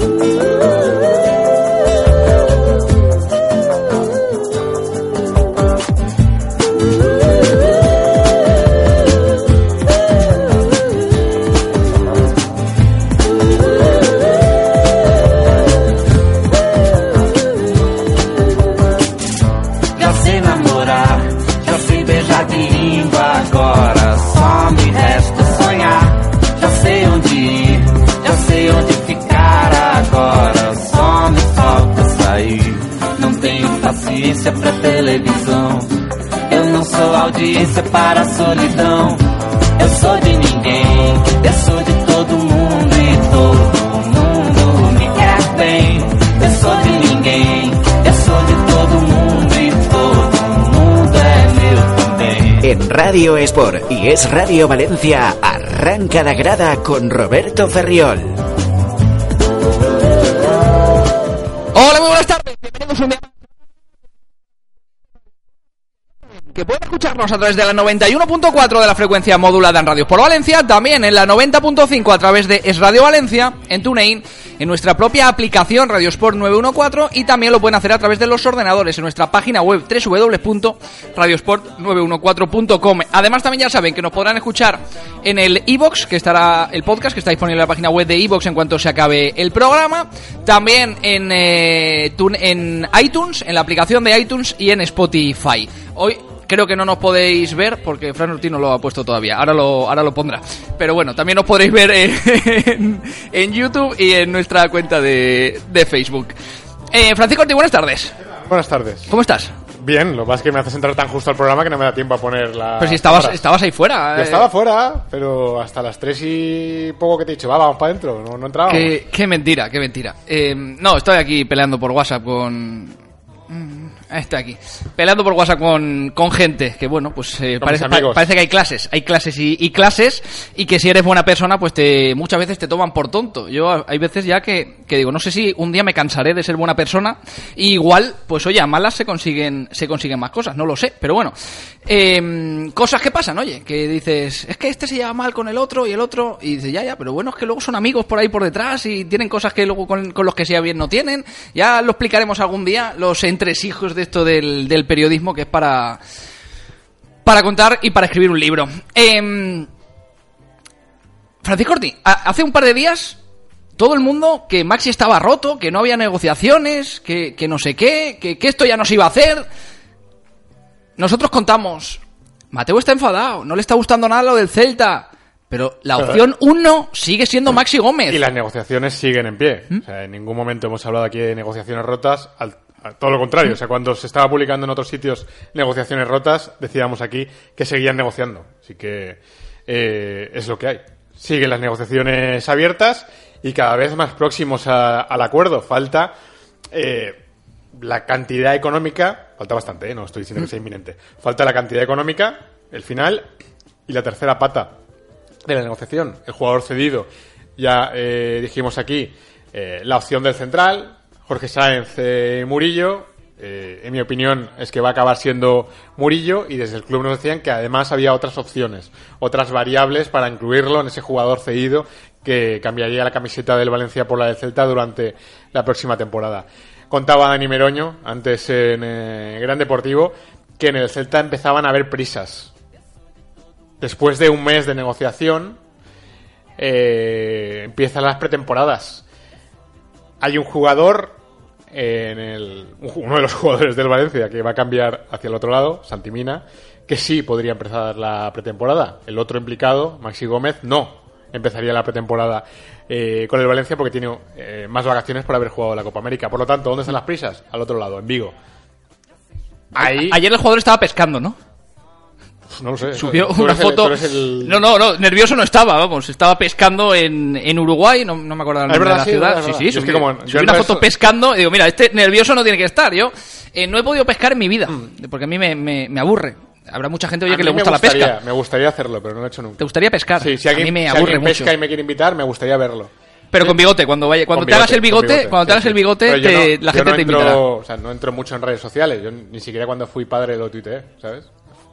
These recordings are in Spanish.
嗯。Paciência pra televisão. Eu não sou audiência para a solidão. Eu sou de ninguém, eu sou de todo mundo e todo mundo me quer bem. Eu sou de ninguém, eu sou de todo mundo e todo mundo é meu também. En Radio Sport y Es Radio Valencia, arranca la grada con Roberto Ferriol. Hola, muy buenas tardes. Bienvenidos un día Que pueden escucharnos a través de la 91.4 de la frecuencia modulada en Radio por Valencia, también en la 90.5 a través de Es Radio Valencia, en TuneIn, en nuestra propia aplicación Radio Sport 914 y también lo pueden hacer a través de los ordenadores en nuestra página web www.radiosport914.com. Además también ya saben que nos podrán escuchar en el iBox, que estará el podcast que está disponible en la página web de iBox en cuanto se acabe el programa, también en eh, en iTunes, en la aplicación de iTunes y en Spotify. Hoy Creo que no nos podéis ver porque Fran Ortiz no lo ha puesto todavía. Ahora lo, ahora lo pondrá. Pero bueno, también nos podréis ver en, en YouTube y en nuestra cuenta de, de Facebook. Eh, Francisco Ortiz, buenas tardes. Buenas tardes. ¿Cómo estás? Bien, lo que pasa es que me haces entrar tan justo al programa que no me da tiempo a poner la. Pero si estabas, estabas ahí fuera. Yo eh. estaba fuera, pero hasta las 3 y poco que te he dicho, va, vamos para adentro, no, no entrábamos. Qué, qué mentira, qué mentira. Eh, no, estoy aquí peleando por WhatsApp con... Está aquí. Peleando por WhatsApp con, con gente que, bueno, pues eh, parece, pa- parece que hay clases. Hay clases y, y clases y que si eres buena persona, pues te muchas veces te toman por tonto. Yo hay veces ya que, que digo, no sé si un día me cansaré de ser buena persona. Y igual, pues oye, a malas se consiguen, se consiguen más cosas, no lo sé. Pero bueno, eh, cosas que pasan, oye, que dices, es que este se lleva mal con el otro y el otro. Y dices, ya, ya, pero bueno, es que luego son amigos por ahí por detrás y tienen cosas que luego con, con los que se lleva bien no tienen. Ya lo explicaremos algún día, los entresijos de esto del, del periodismo, que es para, para contar y para escribir un libro. Em, Francisco Ortiz, hace un par de días todo el mundo que Maxi estaba roto, que no había negociaciones, que, que no sé qué, que, que esto ya no se iba a hacer. Nosotros contamos, Mateo está enfadado, no le está gustando nada lo del Celta, pero la opción uno sigue siendo Maxi Gómez. Y las negociaciones siguen en pie. O sea, en ningún momento hemos hablado aquí de negociaciones rotas. Al, todo lo contrario. O sea, cuando se estaba publicando en otros sitios negociaciones rotas, decíamos aquí que seguían negociando. Así que eh, es lo que hay. Siguen las negociaciones abiertas y cada vez más próximos a- al acuerdo. Falta eh, la cantidad económica. Falta bastante, ¿eh? no estoy diciendo que sea inminente. Falta la cantidad económica, el final y la tercera pata de la negociación. El jugador cedido, ya eh, dijimos aquí, eh, la opción del central, Jorge Sáenz eh, Murillo. eh, en mi opinión es que va a acabar siendo Murillo y desde el club nos decían que además había otras opciones, otras variables para incluirlo en ese jugador cedido que cambiaría la camiseta del Valencia por la del Celta durante la próxima temporada. Contaba Dani Meroño antes en eh, Gran Deportivo que en el Celta empezaban a haber prisas después de un mes de negociación, empiezan las pretemporadas. Hay un jugador, en el, uno de los jugadores del Valencia, que va a cambiar hacia el otro lado, Santimina, que sí podría empezar la pretemporada. El otro implicado, Maxi Gómez, no empezaría la pretemporada eh, con el Valencia porque tiene eh, más vacaciones por haber jugado la Copa América. Por lo tanto, ¿dónde están las prisas? Al otro lado, en Vigo. Ahí, Ayer el jugador estaba pescando, ¿no? No lo sé. Subió una el- foto. el- No, no, no, nervioso no estaba, vamos. Estaba pescando en, en Uruguay, no, no me acuerdo el nombre de la sí, ciudad. sí, sí. Yo es subí, que como- subí una foto eso- pescando y digo, mira, este nervioso no tiene que estar. Yo eh, no he podido pescar en mi vida, porque a mí me, me- me aburre. Habrá mucha gente oye que le gusta la pesca. Me gustaría hacerlo, pero no lo he hecho nunca. ¿Te gustaría pescar? Sí, si alguien, a mí me si aburre alguien mucho. pesca y me quiere invitar, me gustaría verlo. Pero con bigote, cuando vaya, cuando te hagas el bigote, cuando te sí, hagas sí. el bigote, te- no- la gente no te entro, invitará. O sea, no entro mucho en redes sociales. Yo ni siquiera cuando fui padre lo tuiteé, ¿sabes?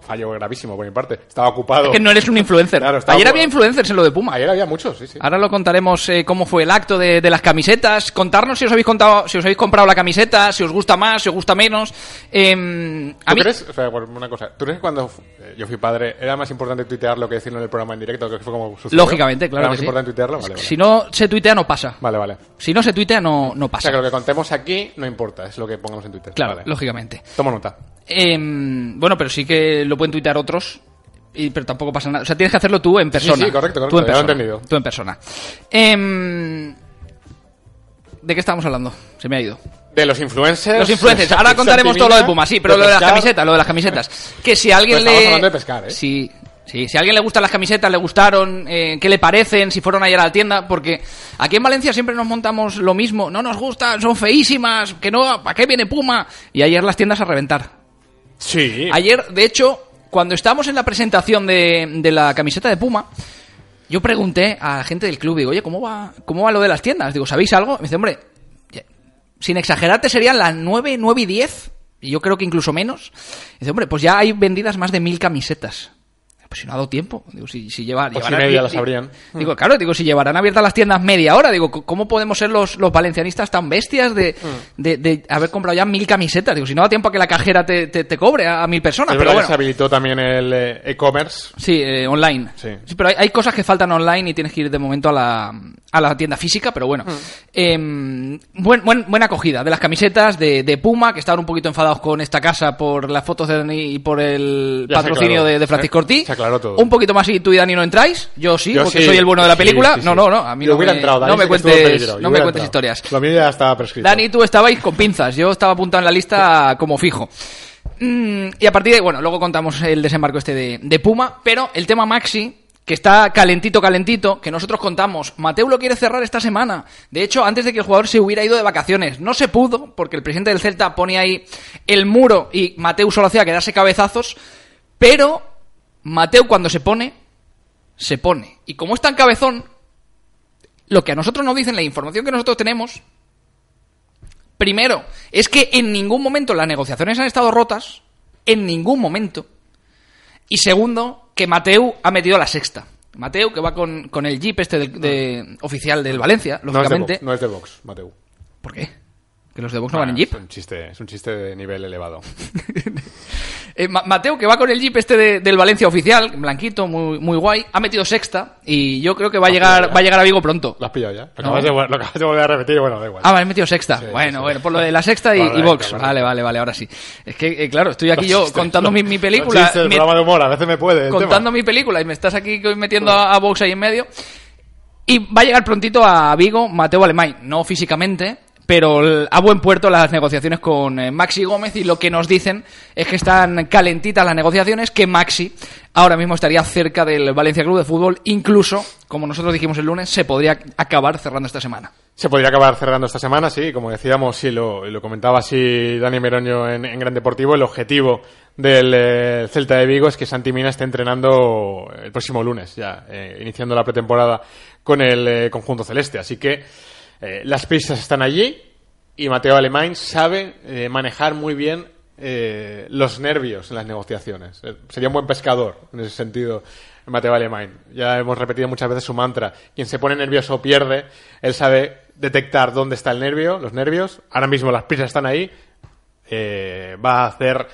Fallo gravísimo por mi parte. Estaba ocupado. Es que no eres un influencer. Claro, Ayer ocupado. había influencers en lo de Puma. Ayer había muchos, sí, sí. Ahora lo contaremos eh, cómo fue el acto de, de las camisetas. Contarnos si os habéis contado, si os habéis comprado la camiseta, si os gusta más, si os gusta menos. Eh, a ¿Tú mí- crees, o sea, una cosa, ¿tú crees que cuando eh, yo fui padre era más importante tuitear lo que decirlo en el programa en directo? Que fue como sucedió? Lógicamente, claro ¿Era que más sí. importante tuitearlo? Vale, vale. Si no se tuitea, no pasa. Vale, vale. Si no se tuitea, no, no O pasa. sea, que lo que contemos aquí no importa, es lo que pongamos en Twitter. Claro, Vale. lógicamente. Tomo nota. Eh, bueno, pero sí que lo pueden tuitear otros. Y, pero tampoco pasa nada. O sea, tienes que hacerlo tú en persona. sí, correcto, correcto, Tú en ya lo he persona. entendido. Tú en persona. Em, ¿De qué estábamos hablando? Se me ha ido. De los influencers. Los influencers. Ahora contaremos todo lo de Puma, sí, pero lo de las camisetas, lo de las camisetas. Que si alguien Pues le... hablando de pescar, ¿eh? Sí, sí, si a alguien le gustan las camisetas, le gustaron, eh, qué le parecen, si fueron ayer a la tienda, porque aquí en Valencia siempre nos montamos lo mismo, no nos gustan, son feísimas, que no, ¿para qué viene Puma? Y ayer las tiendas a reventar. Sí. Ayer, de hecho, cuando estábamos en la presentación de, de la camiseta de Puma, yo pregunté a la gente del club, digo, oye, ¿cómo va, ¿cómo va lo de las tiendas? Digo, ¿sabéis algo? Me dice, hombre, sin exagerarte serían las 9, 9 y 10, y yo creo que incluso menos. Dice, hombre, pues ya hay vendidas más de mil camisetas. Pues si no ha dado tiempo. Digo, si, si lleva, Pues llevarán- media di- las abrían. Digo, claro, digo, si llevarán abiertas las tiendas media hora, digo, ¿cómo podemos ser los, los valencianistas tan bestias de, Mm. de, de haber comprado ya mil camisetas? Digo, si no da tiempo a que la cajera te, te, te cobre a, a mil personas. Es pero bueno. que se habilitó también el eh, e-commerce. Sí, eh, online. Sí. pero hay, hay cosas que faltan online y tienes que ir de momento a la, a la tienda física, pero Mm. bueno. Em, buen, buen- buena acogida de las camisetas de, de Puma, que estaban un poquito enfadados con esta casa por las fotos de Dani y por el Ya patrocinio de, de Francisco Se- Ortiz. Aclaró todo. Un poquito más y tú y Dani no entráis. Yo sí, Yo porque sí. soy el bueno de la película. sí, sí. No, no, no. A mí Yo no hubiera me, entrado, Dani no me cuentes, peligro, no me cuentes entrado. historias. Lo mío ya estaba prescrito. Dani y tú estabais con pinzas, yo estaba apuntado en la lista como fijo. Mm, y a partir de, bueno, luego contamos el desembarco este de, de Puma, pero el tema Maxi, que está calentito, calentito, que nosotros contamos, Mateu lo quiere cerrar esta semana. De hecho, antes de que el jugador se hubiera ido de vacaciones, no se pudo, porque el presidente del Celta pone ahí el muro y Mateu solo hacía quedarse cabezazos, pero Mateu cuando se pone, se pone. Y como es tan cabezón, lo que a nosotros nos dicen, la información que nosotros tenemos, primero, es que en ningún momento las negociaciones han estado rotas, en ningún momento. Y segundo, que Mateu ha metido la sexta. Mateu, que va con, con el jeep este del- de, oficial del Valencia, No es, de lógicamente. Vox, no es de Vox, Mateu. ¿Por qué? ¿Que los de Vox no van en jeep? Es un chiste, es un chiste de nivel elevado. Eh, Ma- Mateo, que va con el jeep este de- del Valencia oficial, blanquito, muy, muy guay, ha metido sexta y yo creo que va a llegar, va a llegar a Vigo pronto. ¿Lo has pillado ya? Lo No. acabas, de, lo acabas de volver a repetir, bueno, da igual. Ah, vale, he metido sexta. Sí, bueno, sí. bueno, por lo de la sexta y, Vox. Vale, vale, vale, ahora sí. Es que, eh, claro, estoy aquí Los yo chistes, contando los- mi, película. chistes, el programa de humor, a veces me puede. contando tema. mi película y me estás aquí metiendo a, a Vox ahí en medio. Y va a llegar prontito a Vigo Mateo Alemán, no físicamente, pero a buen puerto las negociaciones con eh, Maxi Gómez y lo que nos dicen es que están calentitas las negociaciones, que Maxi ahora mismo estaría cerca del Valencia Club de Fútbol, incluso, como nosotros dijimos el lunes, se podría acabar cerrando esta semana. Se podría acabar cerrando esta semana, sí, como decíamos, sí, lo, comentaba así Dani Meroño en, Gran Deportivo, el objetivo del eh, Celta de Vigo es que Santi Mina esté entrenando el próximo lunes, ya, eh, iniciando la pretemporada con el eh, conjunto celeste. Así que eh, las prisas están allí y Mateo Alemán sabe eh, manejar muy bien eh, los nervios en las negociaciones. Sería un buen pescador en ese sentido. Mateo Alemán. Ya hemos repetido muchas veces su mantra. Quien se pone nervioso pierde. Él sabe detectar dónde está el nervio, los nervios. Ahora mismo las prisas están ahí. Va a hacer,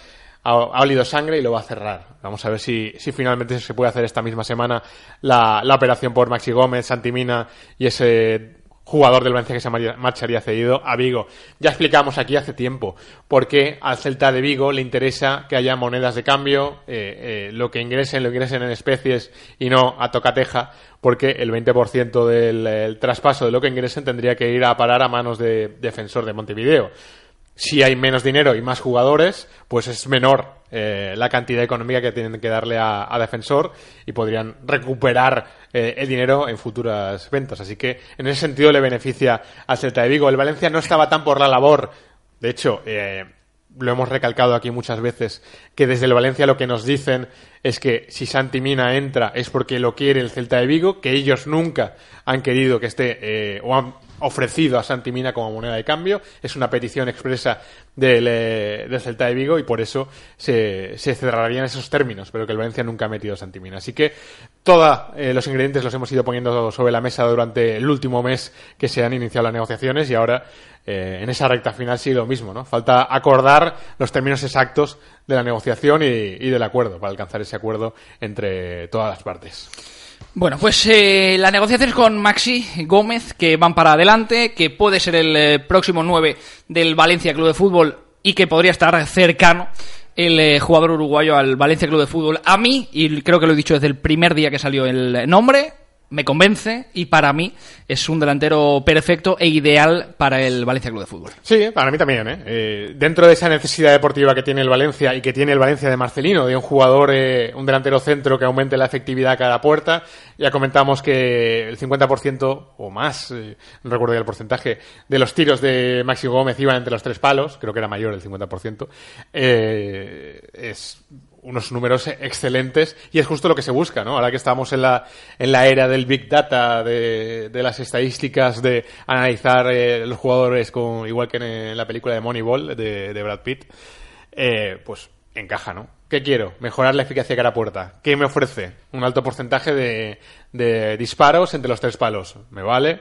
ha, ha olido sangre y lo va a cerrar. Vamos a ver si, si finalmente se puede hacer esta misma semana la, la operación por Maxi Gómez, Santimina y ese jugador del Valencia que se marcharía cedido a Vigo. Ya explicamos aquí hace tiempo por qué al Celta de Vigo le interesa que haya monedas de cambio, eh, eh, lo que ingresen, lo ingresen en especies y no a tocateja, porque el 20% del el traspaso de lo que ingresen tendría que ir a parar a manos de defensor de Montevideo. Si hay menos dinero y más jugadores, pues es menor eh, la cantidad económica que tienen que darle a, defensor y podrían recuperar eh, el dinero en futuras ventas. Así que en ese sentido le beneficia al Celta de Vigo. El Valencia no estaba tan por la labor. De hecho, eh, lo hemos recalcado aquí muchas veces, que desde el Valencia lo que nos dicen es que si Santi Mina entra es porque lo quiere el Celta de Vigo, que ellos nunca han querido que esté eh, o han ofrecido a Santi Mina como moneda de cambio. Es una petición expresa del, eh, del Celta de Vigo y por eso se, se cerrarían esos términos, pero que el Valencia nunca ha metido a Santi Mina. Así que todos los ingredientes los hemos ido poniendo sobre la mesa durante el último mes que se han iniciado las negociaciones y ahora eh, en esa recta final sí lo mismo, ¿no? Falta acordar los términos exactos de la negociación y, del acuerdo para alcanzar ese acuerdo entre todas las partes. Bueno, pues eh, las negociaciones con Maxi Gómez que van para adelante, que puede ser el eh, próximo 9 del Valencia Club de Fútbol y que podría estar cercano el eh, jugador uruguayo al Valencia Club de Fútbol. A mí, y creo que lo he dicho desde el primer día que salió el nombre, me convence y para mí es un delantero perfecto e ideal para el Valencia Club de Fútbol. Sí, para mí también. ¿eh? Eh, dentro de esa necesidad deportiva que tiene el Valencia y que tiene el Valencia de Marcelino, de un jugador, eh, un delantero centro que aumente la efectividad a cada puerta, ya comentamos que el 50% o más, eh, no recuerdo ya el porcentaje, de los tiros de Maxi Gómez iban entre los tres palos, creo que era mayor el 50%, eh, es unos números excelentes y es justo lo que se busca, ¿no? Ahora que estamos en la, en la era del Big Data, de, de las estadísticas, de analizar eh, los jugadores con, igual que en, la película de Moneyball de, de Brad Pitt, eh, pues encaja, ¿no? ¿Qué quiero? Mejorar la eficacia cara puerta. ¿Qué me ofrece? Un alto porcentaje de, de disparos entre los tres palos. ¿Me vale?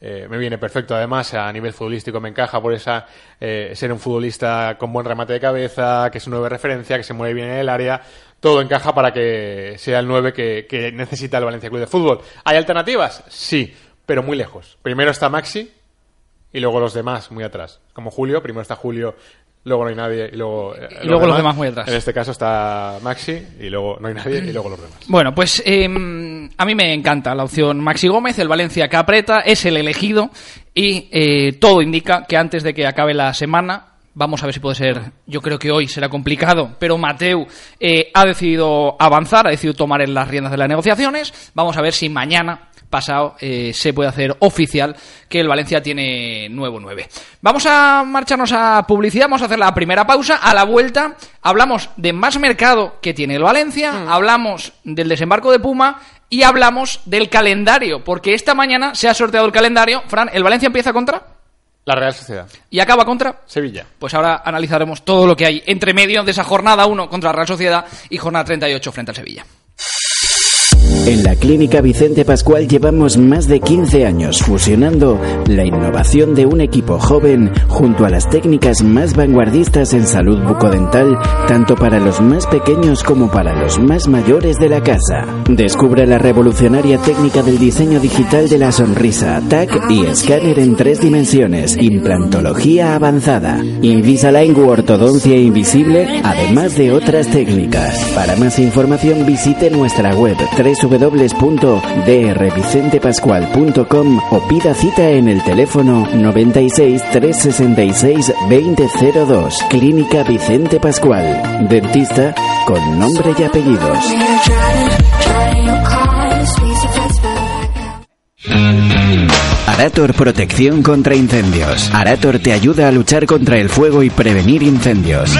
Eh, me viene perfecto además a nivel futbolístico me encaja por esa eh, ser un futbolista con buen remate de cabeza que es un 9 referencia que se mueve bien en el área. Todo encaja para que sea el 9 que, que necesita el Valencia Club de Fútbol. ¿hay alternativas? sí pero muy lejos. Primero está Maxi y luego los demás muy atrás. Como Julio primero está Julio luego no hay nadie y luego, eh, Y luego los demás. muy atrás. en este caso está Maxi y luego no hay nadie y luego los demás. Bueno, pues eh, a mí me encanta la opción Maxi Gómez, el Valencia que aprieta, es el elegido y eh, todo indica que antes de que acabe la semana, vamos a ver si puede ser, yo creo que hoy será complicado, pero Mateu eh, ha decidido avanzar, ha decidido tomar en las riendas de las negociaciones, vamos a ver si mañana pasado eh, se puede hacer oficial que el Valencia tiene nuevo 9. Vamos a marcharnos a publicidad, vamos a hacer la primera pausa. A la vuelta hablamos de más mercado que tiene el Valencia, hablamos del desembarco de Puma y hablamos del calendario, porque esta mañana se ha sorteado el calendario. Fran, ¿el Valencia empieza contra? la Real Sociedad ¿Y acaba contra? Sevilla Pues ahora analizaremos todo lo que hay entre medio de esa jornada 1 contra la Real Sociedad y jornada 38 frente al Sevilla. En la Clínica Vicente Pascual llevamos más de 15 años fusionando la innovación de un equipo joven junto a las técnicas más vanguardistas en salud bucodental, tanto para los más pequeños como para los más mayores de la casa. Descubre la revolucionaria técnica del diseño digital de la sonrisa, TAC y escáner en tres dimensiones, implantología avanzada, Invisalign u ortodoncia invisible, además de otras técnicas. Para más información visite nuestra web www.drvicentepascual.com o pida cita en el teléfono 96 366 2002. Clínica Vicente Pascual. Dentista con nombre y apellidos. Arator Protección contra Incendios. Arator te ayuda a luchar contra el fuego y prevenir incendios.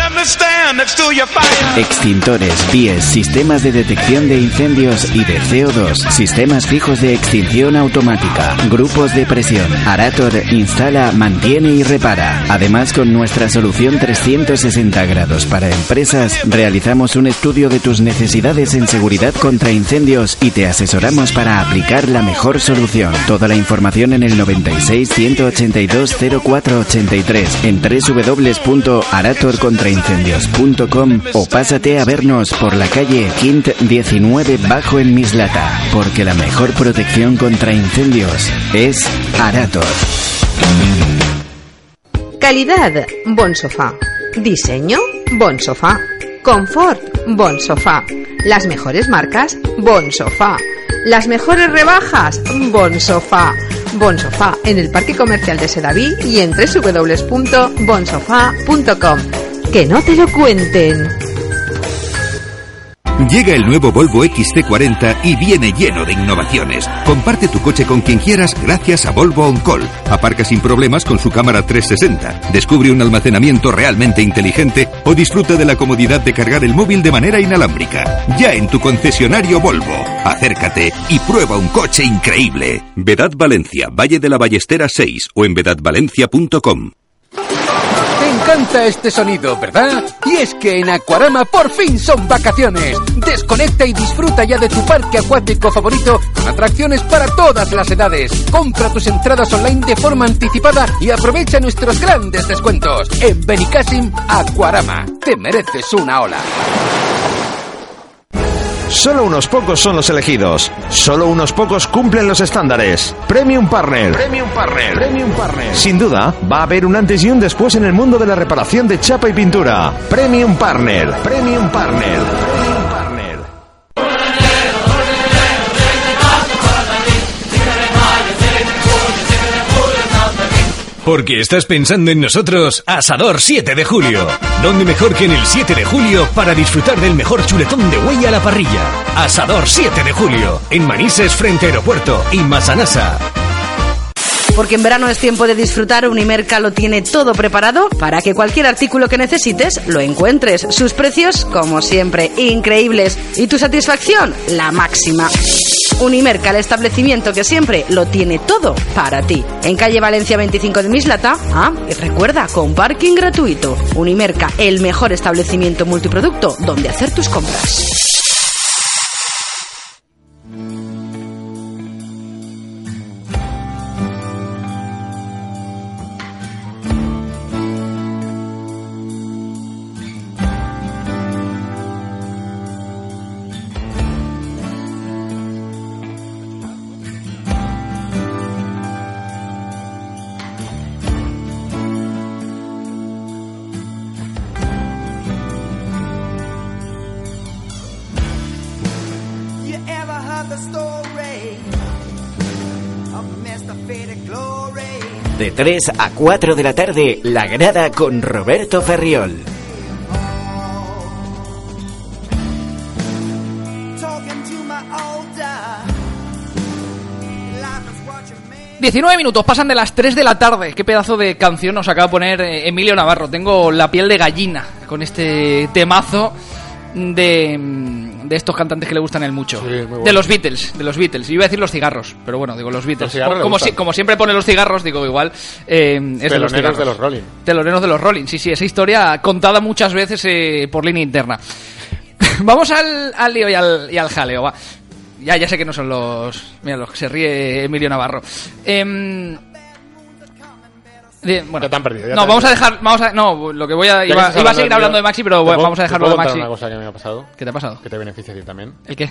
Extintores, PIEs, sistemas de detección de incendios y de CO2, sistemas fijos de extinción automática, grupos de presión. Arator instala, mantiene y repara. Además, con nuestra solución 360 grados para empresas, realizamos un estudio de tus necesidades en seguridad contra incendios y te asesoramos para aplicar la mejor solución. Toda la información en el 96 182 0483 en www.aratorcontraincendios.com o pásate a vernos por la calle Quint 19 bajo en Mislata, porque la mejor protección contra incendios es Arator. Calidad, bon sofá. Diseño, bon sofá. Confort, bon sofá. Las mejores marcas, bon sofá. Las mejores rebajas. Bon Sofá en el Parque Comercial de Sedaví y en www.bonsofá.com. Que no te lo cuenten. Llega el nuevo Volvo XC40 y viene lleno de innovaciones. Comparte tu coche con quien quieras gracias a Volvo On Call. Aparca sin problemas con su cámara 360. Descubre un almacenamiento realmente inteligente o disfruta de la comodidad de cargar el móvil de manera inalámbrica. Ya en tu concesionario Volvo. Acércate y prueba un coche increíble. Vedad Valencia, Valle de la Ballestera 6 o en vedadvalencia.com. Encanta este sonido, ¿verdad? Y es que en Aquarama por fin son vacaciones. Desconecta y disfruta ya de tu parque acuático favorito con atracciones para todas las edades. Compra tus entradas online de forma anticipada y aprovecha nuestros grandes descuentos. En Benicassim, Aquarama. Te mereces una ola. Solo unos pocos son los elegidos. Solo unos pocos cumplen los estándares. Premium Partner. Premium Partner. Premium Partner. Sin duda, va a haber un antes y un después en el mundo de la reparación de chapa y pintura. Premium Partner. Premium Partner. Premium Partner. Porque estás pensando en nosotros, Asador 7 de julio. ¿Dónde mejor que en el 7 de julio para disfrutar del mejor chuletón de huey a la parrilla? Asador 7 de julio, en Manises frente Aeropuerto y Masanasa. Porque en verano es tiempo de disfrutar, Unimerca lo tiene todo preparado para que cualquier artículo que necesites lo encuentres. Sus precios, como siempre, increíbles. Y tu satisfacción, la máxima. Unimerca, el establecimiento que siempre lo tiene todo para ti. En calle Valencia 25 de Mislata, ah, y recuerda, con parking gratuito. Unimerca, el mejor establecimiento multiproducto donde hacer tus compras. 3 a 4 de la tarde, La Grada con Roberto Ferriol. 19 minutos, pasan de las 3 de la tarde. Qué pedazo de canción nos acaba de poner eh, Emilio Navarro. Tengo la piel de gallina con este temazo de, mm, de estos cantantes que le gustan él mucho. bueno. De los Beatles, de los Beatles. Yo iba a decir los cigarros, pero bueno, digo los Beatles. Los como, si- como siempre pone los cigarros, digo igual. eh, es de los cigarros. de los Rolling. Teloneros de los Rolling, sí, sí, esa historia contada muchas veces eh, por línea interna. Vamos al, al lío y al, y al jaleo, va. Ya, ya sé que no son los. Mira, los que se ríe Emilio Navarro. Em, de- bueno, Ya te han perdido, ya no, te han vamos a dejar. Vamos a, no, lo que voy a. Iba, iba a seguir hablando de Maxi, pero ¿te puedo- vamos a dejarlo de Maxi. una cosa que me ha pasado, ¿Qué te ha pasado? que te beneficia a ti también. ¿El qué?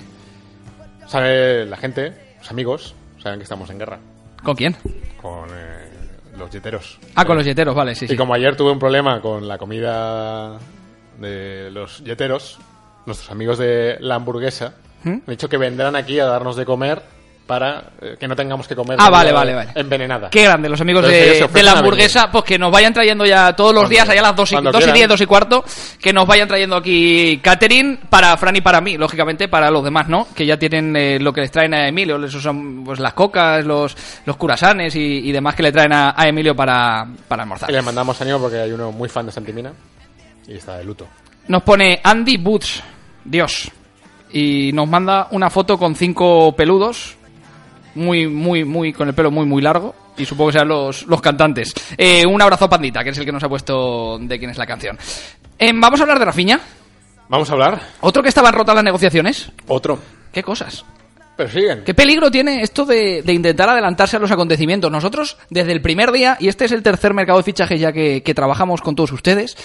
Sabe la gente, los amigos, saben que estamos en guerra ¿Con quién? con eh, los yeteros. Ah, con los yeteros, vale, sí, Y sí. como ayer tuve un problema con la comida de los yeteros, nuestros amigos de la hamburguesa ¿Mm? han dicho que vendrán aquí a darnos de comer para eh, que no tengamos que comer Ah, vale, vale, vale. envenenada. Qué grande, los amigos de, de la hamburguesa, pues que nos vayan trayendo ya todos los Cuando- días, allá a las 2 y, cuando 2 y quieran. 10, 2 y cuarto, que nos vayan trayendo aquí catering para Fran y para mí, lógicamente para los demás, ¿no? Que ya tienen eh, lo que les traen a Emilio, esos son pues las cocas, los, los curasanes y, y demás que le traen a, a Emilio para, para almorzar. Y le mandamos ánimo porque hay uno muy fan de Santimina y está de luto. Nos pone Andy Boots, Dios, y nos manda una foto con cinco peludos, muy, muy, muy, con el pelo muy, muy largo, y supongo que sean los, los cantantes. Eh, un abrazo a Pandita, que es el que nos ha puesto de quién es la canción. Em, Vamos a hablar de Rafiña, Vamos a hablar. otro que estaban rotas las negociaciones. Otro. ¿Qué cosas? Pero siguen. ¿Qué peligro tiene esto de, de intentar adelantarse a los acontecimientos? Nosotros, desde el primer día, y este es el tercer mercado de fichajes ya que, que trabajamos con todos ustedes,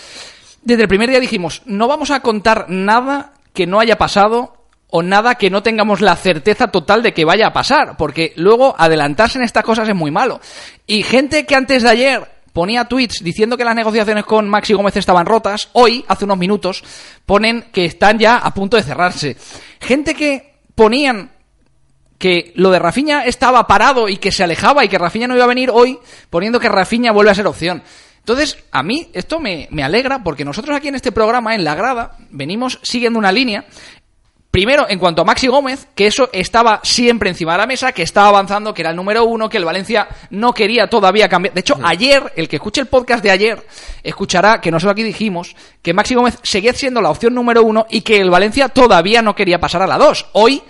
desde el primer día dijimos, no vamos a contar nada que no haya pasado o nada que no tengamos la certeza total de que vaya a pasar, porque luego adelantarse en estas cosas es muy malo. Y gente que antes de ayer ponía tweets diciendo que las negociaciones con Maxi Gómez estaban rotas, hoy, hace unos minutos, ponen que están ya a punto de cerrarse. Gente que ponían que lo de Rafinha estaba parado y que se alejaba y que Rafinha no iba a venir hoy, poniendo que Rafinha vuelve a ser opción. Entonces, a mí esto me, me alegra porque nosotros aquí en este programa, en La Grada, venimos siguiendo una línea Primero, en cuanto a Maxi Gómez, que eso estaba siempre encima de la mesa, que estaba avanzando, que era el número uno, que el Valencia no quería todavía cambiar. De hecho, ayer, el que escuche el podcast de ayer, escuchará que nosotros aquí dijimos que Maxi Gómez seguía siendo la opción número uno y que el Valencia todavía no quería pasar a la dos. Hoy,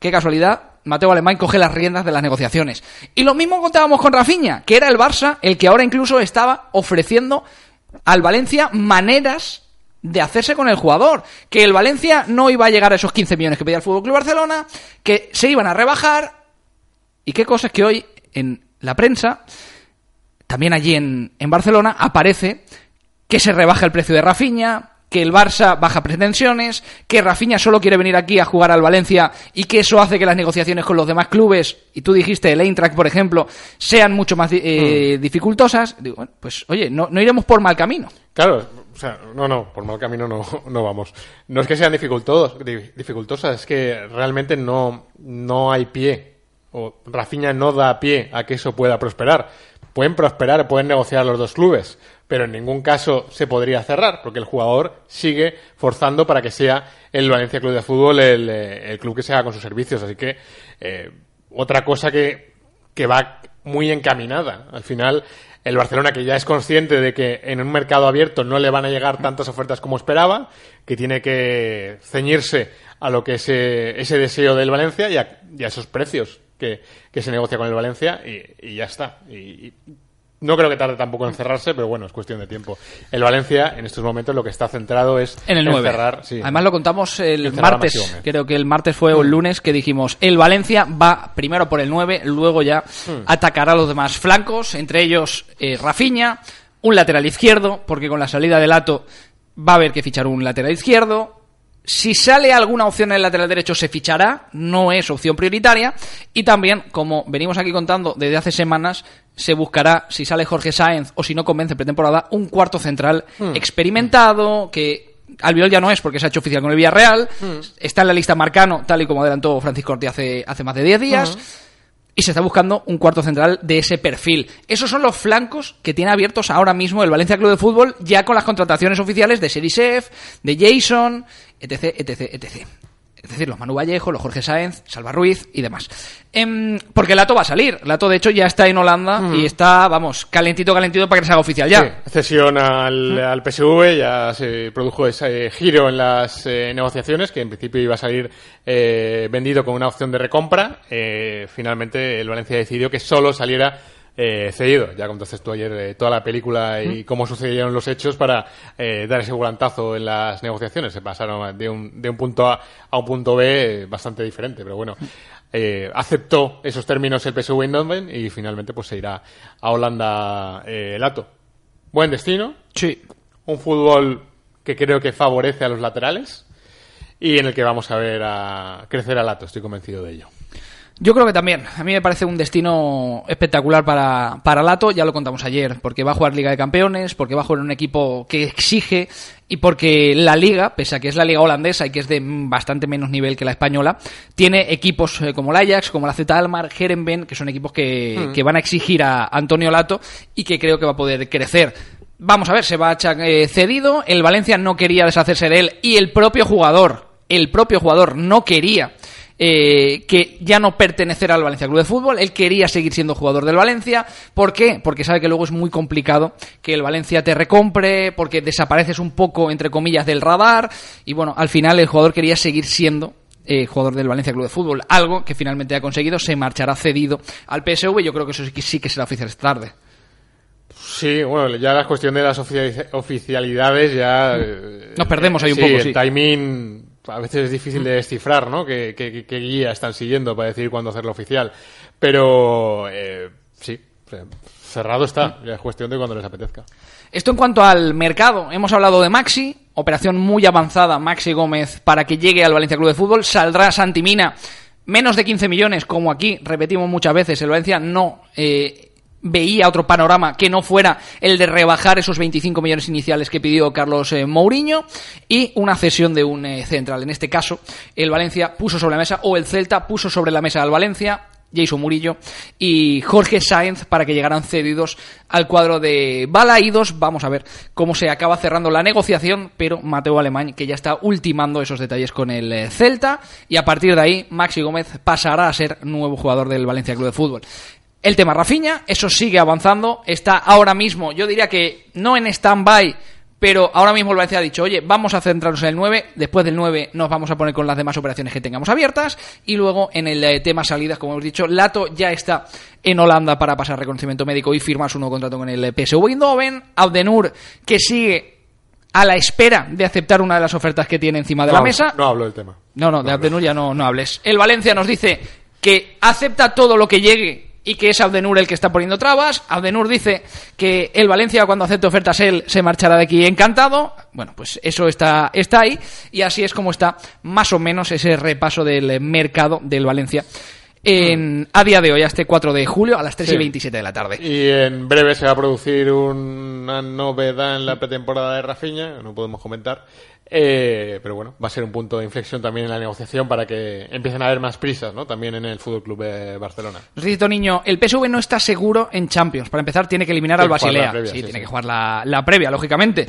qué casualidad, Mateo Alemán coge las riendas de las negociaciones. Y lo mismo contábamos con Rafinha, que era el Barça el que ahora incluso estaba ofreciendo al Valencia maneras de hacerse con el jugador. Que el Valencia no iba a llegar a esos 15 millones que pedía el Fútbol Club Barcelona, que se iban a rebajar. Y qué cosas que hoy en la prensa, también allí en, en Barcelona, aparece que se rebaja el precio de Rafinha, que el Barça baja pretensiones, que Rafinha solo quiere venir aquí a jugar al Valencia y que eso hace que las negociaciones con los demás clubes, y tú dijiste el Eintracht, por ejemplo, sean mucho más eh, dificultosas. Digo, bueno, pues oye, no, no iremos por mal camino. Claro, o sea, no, no, por mal camino no, no vamos. No es que sean dificultosas, es que realmente no, no hay pie. O Rafinha no da pie a que eso pueda prosperar. Pueden prosperar, pueden negociar los dos clubes, pero en ningún caso se podría cerrar, porque el jugador sigue forzando para que sea el Valencia Club de Fútbol el, eh, club que se haga con sus servicios. Así que, eh, otra cosa que, que va muy encaminada. Al final, el Barcelona, que ya es consciente de que en un mercado abierto no le van a llegar tantas ofertas como esperaba, que tiene que ceñirse a lo que es eh, ese deseo del Valencia y a, esos precios que, se negocia con el Valencia y, ya está. No creo que tarde tampoco en cerrarse, pero bueno, es cuestión de tiempo. El Valencia, en estos momentos, lo que está centrado es En el 9. cerrar. sí. Además lo contamos el a martes, creo que el martes fue o el lunes que dijimos, el Valencia va primero por el 9, luego ya Hmm. atacará los demás flancos, entre ellos eh, Rafinha, un lateral izquierdo, porque con la salida de Lato va a haber que fichar un lateral izquierdo. Si sale alguna opción en el lateral derecho se fichará, no es opción prioritaria. Y también, como venimos aquí contando desde hace semanas, se buscará, si sale Jorge Sáenz o si no convence pretemporada, un cuarto central Hmm. experimentado, que Albiol ya no es porque se ha hecho oficial con el Villarreal, está en la lista Marcano, tal y como adelantó Francisco Ortiz hace, hace más de 10 días. Y se está buscando un cuarto central de ese perfil. Esos son los flancos que tiene abiertos ahora mismo el Valencia Club de Fútbol, ya con las contrataciones oficiales de Serisef, de Jason, etc, etc, etc. Es decir, los Manu Vallejo, los Jorge Sáenz, Salva Ruiz y demás. Em, porque Lato va a salir. Lato, de hecho, ya está en Holanda y está, vamos, calentito, calentito para que se haga oficial ya. Sí, cesión al, al PSV, ya se produjo ese giro en las eh, negociaciones, que en principio iba a salir eh, vendido con una opción de recompra. Eh, finalmente el Valencia decidió que solo saliera eh, cedido. Ya contaste tú ayer eh, toda la película y cómo sucedieron los hechos para eh, dar ese volantazo en las negociaciones. Se pasaron de un, de un punto A a un punto B eh, bastante diferente, pero bueno. eh, aceptó esos términos el PSV Eindhoven y finalmente pues se irá a Holanda eh, Lato. Buen destino. Sí. Un fútbol que creo que favorece a los laterales y en el que vamos a ver a crecer a Lato, estoy convencido de ello. Yo creo que también. A mí me parece un destino espectacular para, para Lato, ya lo contamos ayer, porque va a jugar Liga de Campeones, porque va a jugar en un equipo que exige y porque la liga, pese a que es la liga holandesa y que es de bastante menos nivel que la española, tiene equipos eh, como el Ajax, como la Z Almar, Herenben, que son equipos que, Mm. que van a exigir a Antonio Lato y que creo que va a poder crecer. Vamos a ver, se va a eh, cedido, el Valencia no quería deshacerse de él y el propio jugador, el propio jugador no quería eh, que ya no pertenecer al Valencia Club de Fútbol. Él quería seguir siendo jugador del Valencia. ¿Por qué? Porque sabe que luego es muy complicado que el Valencia te recompre, porque desapareces un poco, entre comillas, del radar. Y bueno, al final el jugador quería seguir siendo eh, jugador del Valencia Club de Fútbol. Algo que finalmente ha conseguido, se marchará cedido al PSV. Yo creo que eso sí que, sí que será oficial esta tarde. Sí, bueno, ya la cuestión de las oficiali- oficialidades ya... Nos perdemos ahí un sí, poco, el sí. timing a veces es difícil de descifrar, ¿no? ¿Qué, qué, qué- guía están siguiendo para decidir cuándo hacerlo oficial? Pero, eh, sí, cerrado está, es cuestión de cuando les apetezca. Esto en cuanto al mercado. Hemos hablado de Maxi, operación muy avanzada, Maxi Gómez, para que llegue al Valencia Club de Fútbol. Saldrá Santimina, menos de 15 millones, como aquí repetimos muchas veces. El Valencia no eh, veía otro panorama que no fuera el de rebajar esos 25 millones iniciales que pidió Carlos eh, Mourinho y una cesión de un eh, central. En este caso, el Valencia puso sobre la mesa, o el Celta puso sobre la mesa al Valencia, Jason Murillo y Jorge Sáenz para que llegaran cedidos al cuadro de Balaídos. Vamos a ver cómo se acaba cerrando la negociación, pero Mateo Alemán que ya está ultimando esos detalles con el eh, Celta y a partir de ahí Maxi Gómez pasará a ser nuevo jugador del Valencia Club de Fútbol. El tema Rafinha, eso sigue avanzando, está ahora mismo, yo diría que no en stand-by, pero ahora mismo el Valencia ha dicho, oye, vamos a centrarnos en el 9, después del 9 nos vamos a poner con las demás operaciones que tengamos abiertas, y luego en el eh, tema salidas, como hemos dicho, Lato ya está en Holanda para pasar reconocimiento médico y firmar su nuevo contrato con el eh, PSV Eindhoven, Abdenur, que sigue a la espera de aceptar una de las ofertas que tiene encima de la mesa. No hablo del tema. No, no, de Abdenur ya no, no hables. El Valencia nos dice que acepta todo lo que llegue y que es Abdenur el que está poniendo trabas. Abdenur dice que el Valencia cuando acepte ofertas él se marchará de aquí encantado. Bueno, pues eso está, está ahí y así es como está más o menos ese repaso del mercado del Valencia. En, a día de hoy, a este 4 de julio, a las 3 y Sí. 27 de la tarde. Y en breve se va a producir una novedad en la pretemporada de Rafinha, que no podemos comentar. Eh, pero bueno, va a ser un punto de inflexión también en la negociación para que empiecen a haber más prisas, ¿no? También en el Fútbol Club de Barcelona. Dice Niño, el PSV no está seguro en Champions. Para empezar, tiene que eliminar Tiene al Basilea. previa, sí, sí, tiene sí. que jugar la, la previa, lógicamente.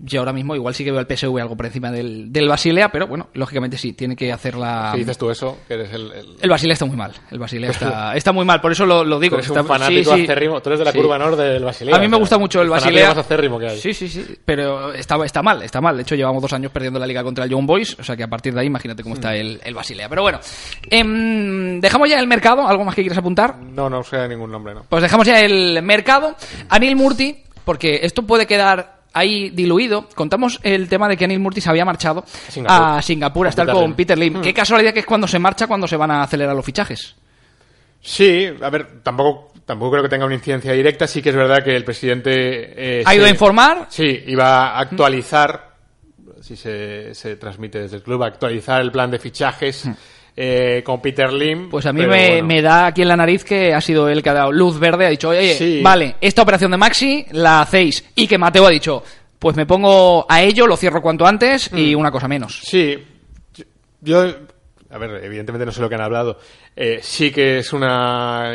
Yo ahora mismo igual sí que veo al PSV algo por encima del, del Basilea, pero bueno, lógicamente sí, tiene que hacer la... Si dices tú eso, que eres el... el- El Basilea está muy mal. El Basilea está, está muy mal, por eso lo, lo digo. tú eres Está- un fanático acérrimo. Tú eres de la curva norte del Basilea. A mí me gusta mucho el fanático Basilea. más acérrimo que hay. Sí, sí, sí. Pero está, está mal, está mal. De hecho, llevamos dos años perdiendo la liga contra el Young Boys. O sea que a partir de ahí, imagínate cómo está el, el Basilea. Pero bueno, em, dejamos ya el mercado. ¿Algo más que quieras apuntar? No, no sé ningún nombre, ¿no? Pues dejamos ya el mercado. Anil Murti, porque esto puede quedar ahí diluido. Contamos el tema de que Anil Murti se había marchado Singapur. a Singapur a Con estar Peter con Lim. Peter Lim. Hmm. Qué casualidad que es cuando se marcha cuando se van a acelerar los fichajes. Sí, a ver, tampoco, tampoco creo que tenga una incidencia directa. Sí que es verdad que el presidente... eh, ¿Ha ido se- a informar? Sí, iba a actualizar, si se, se transmite desde el club, actualizar el plan de fichajes eh, con Peter Lim. Pues a mí me, bueno. me da aquí en la nariz que ha sido él que ha dado luz verde, ha dicho, oye, Sí. vale, esta operación de Maxi la hacéis. Y que Mateo ha dicho, pues me pongo a ello, lo cierro cuanto antes y una cosa menos. Sí, yo, a ver, evidentemente no sé lo que han hablado. Eh, sí que es una,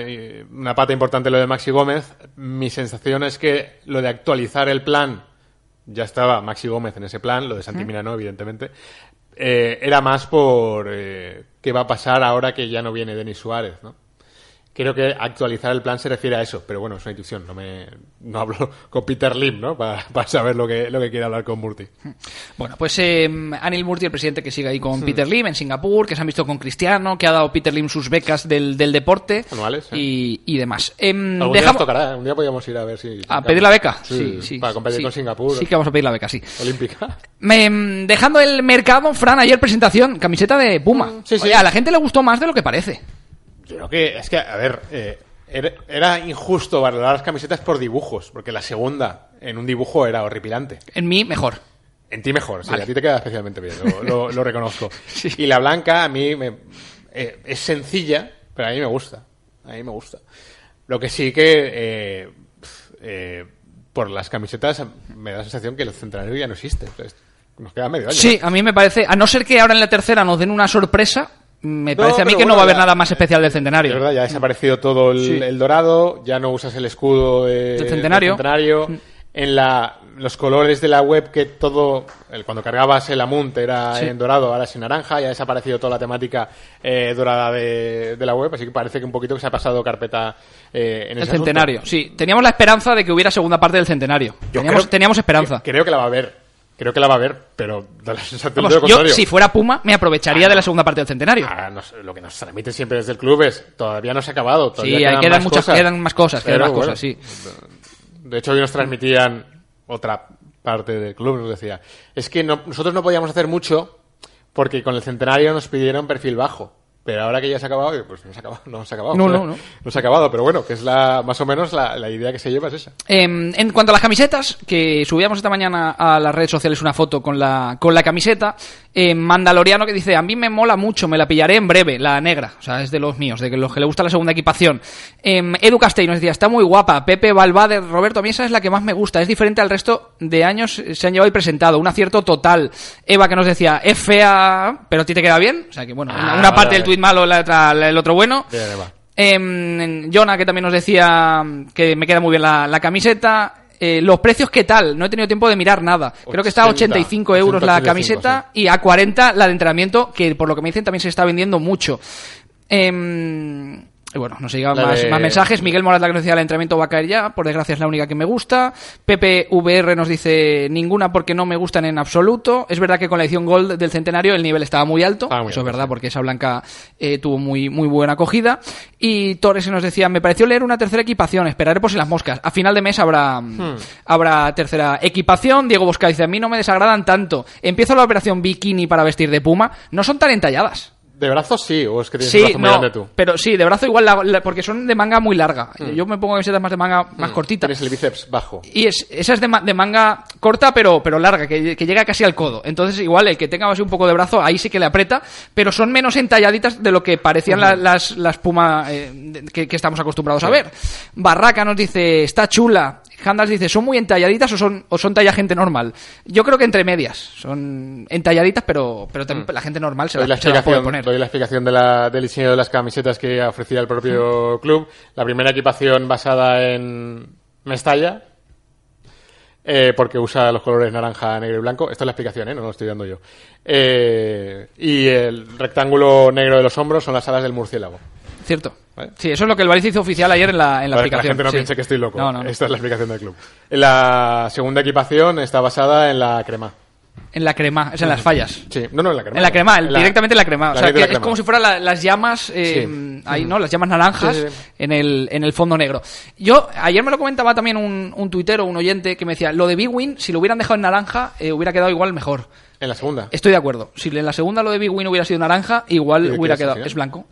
una pata importante lo de Maxi Gómez. Mi sensación es que lo de actualizar el plan, ya estaba Maxi Gómez en ese plan, lo de Santimina no, evidentemente. Eh, era más por eh, qué va a pasar ahora que ya no viene Denis Suárez, ¿no? Creo que actualizar el plan se refiere a eso, pero bueno, es una intuición, no me no hablo con Peter Lim, ¿no? Para, para saber lo que, lo que quiere hablar con Murti. Bueno, pues eh, Anil Murti, el presidente que sigue ahí con Peter Lim en Singapur, que se han visto con Cristiano, que ha dado Peter Lim sus becas del, del deporte Anuales, ¿eh? y, y demás. Em, Algún día dejamos- nos tocará, ¿eh? un día podríamos ir a ver si... ¿A pedir la beca? Sí, sí. Para competir sí. con Singapur. Sí que vamos a pedir la beca, sí. Olímpica. Me- em, dejando el mercado, Fran, ayer presentación, camiseta de Puma. Mm, sí, sí. Oye, a la gente le gustó más de lo que parece. Yo creo que, es que, a ver, eh, era, injusto valorar las camisetas por dibujos, porque la segunda en un dibujo era horripilante. En mí, mejor. En ti mejor, sí, Vale. a ti te queda especialmente bien, lo, lo- lo reconozco. Y la blanca a mí me- eh, es sencilla, pero a mí me gusta. A mí me gusta. Lo que sí que, eh, eh, por las camisetas, me da la sensación que el centenario ya no existe. Entonces, nos queda medio año. Sí, a mí me parece, a no ser que ahora en la tercera nos den una sorpresa, me No, parece a mí que no va a haber ya- nada más especial del Es centenario. verdad, ya ha desaparecido todo el, Sí. el dorado, ya no usas el escudo de- Del centenario. Mm. centenario. En la, los colores de la web que todo, el, cuando cargabas el Amunt era Sí. en dorado, ahora es en naranja, ya ha desaparecido toda la temática eh, dorada de, de la web, así que parece que un poquito que se ha pasado carpeta eh, en El ese centenario, asunto. sí. Teníamos la esperanza de que hubiera segunda parte del centenario. Yo Teníamos, creo- teníamos esperanza. Creo que la va a haber, creo que la va a haber, pero da la sensación Vamos, de lo yo, contrario. si fuera Puma, me aprovecharía de la segunda parte del centenario. Ah, nos- lo que nos transmite siempre desde el club es todavía no se ha acabado. Todavía Sí, hay- quedan más muchas- cosas. quedan más cosas, quedan Pero más cosas, sí. De hecho, hoy nos transmitían otra parte del club, nos decía. Es que no- nosotros no podíamos hacer mucho porque con el centenario nos pidieron perfil bajo. Pero ahora que ya se ha acabado, pues no se ha acabado. No se ha acabado. No, no, no. No se ha acabado, pero bueno, que es la más o menos la, la idea que se lleva es esa. Em, en cuanto a las camisetas, que subíamos esta mañana a las redes sociales una foto con la, con la camiseta, eh, Mandaloriano que dice, a mí me mola mucho, me la pillaré en breve, la negra, o sea, es de los míos, de los que le gusta la segunda equipación. Em, Edu Castell nos decía, está muy guapa, Pepe Valvade, Roberto, a mí esa es la que más me gusta, es diferente al resto de años, eh, se han llevado y presentado, un acierto total. Eva que nos decía, es fea, pero a ti te queda bien, o sea que bueno, Ah, una vale, parte del tuit malo, la otra- la- el otro bueno. Bien. Em, Jonah, que también nos decía que me queda muy bien la, la camiseta. Eh, los precios, ¿qué tal? No he tenido tiempo de mirar nada. Creo que está a 80, 85 euros la 85, camiseta y a 40 la de entrenamiento, que por lo que me dicen también se está vendiendo mucho. Em, y bueno, nos llegan más, de- más mensajes. Miguel Morat, la que nos decía, el entrenamiento va a caer ya. Por desgracia es la única que me gusta. Pepe VR nos dice, ninguna porque no me gustan en absoluto. Es verdad que con la edición Gold del centenario el nivel estaba muy alto. Muy Eso es verdad, porque esa blanca eh, tuvo muy, muy buena acogida. Y Torres nos decía, me pareció leer una tercera equipación, esperaré por si las moscas. A final de mes habrá, Hmm. habrá tercera equipación. Diego Bosca dice, a mí no me desagradan tanto. Empiezo la operación bikini para vestir de puma. No son tan entalladas. ¿De brazos sí? ¿O es que tienes Sí, un brazo muy no, grande tú? pero sí, de brazo igual, la- la- porque son de manga muy larga. Yo me pongo camisetas más de manga más Mm, cortita. Tienes el bíceps bajo. Y es, esa es de, ma- de manga corta, pero, pero larga, que, que llega casi al codo. Entonces, igual, el que tenga así un poco de brazo, ahí sí que le aprieta, pero son menos entalladitas de lo que parecían la- las, las Puma eh, que estamos acostumbrados a ver. Barraca nos dice, está chula. Handals dice, ¿son muy entalladitas o son, o son talla gente normal? Yo creo que entre medias. Son entalladitas, pero, pero también la gente normal se Doy la, las se las puede poner. doy la explicación de la- del diseño de las camisetas que ofrecía el propio club. La primera equipación basada en Mestalla, eh, porque usa los colores naranja, negro y blanco. Esta es la explicación, ¿eh? no lo estoy dando yo. Eh, y el rectángulo negro de los hombros son las alas del murciélago. Cierto. Sí, eso es lo que el Valencia hizo oficial ayer en la, en la Para que la aplicación. gente no sí. piense que estoy loco. No, no, no. Esta es la explicación del club. La segunda equipación está basada en la crema. En la crema, es en las fallas. Sí, no, no, en la crema. En la crema, En la- directamente en la crema. O la sea, ley de que es crema. como si fueran la- las llamas, eh, Sí. ahí, ¿no? Las llamas naranjas Sí, sí. En, el, en el fondo negro. Yo, ayer me lo comentaba también un, un tuitero, un oyente, que me decía, lo de Big Win, si lo hubieran dejado en naranja, eh, hubiera quedado igual mejor. En la segunda. Estoy de acuerdo. Si en la segunda lo de Big Win hubiera sido naranja, ¿Y igual hubiera quedado. Es blanco.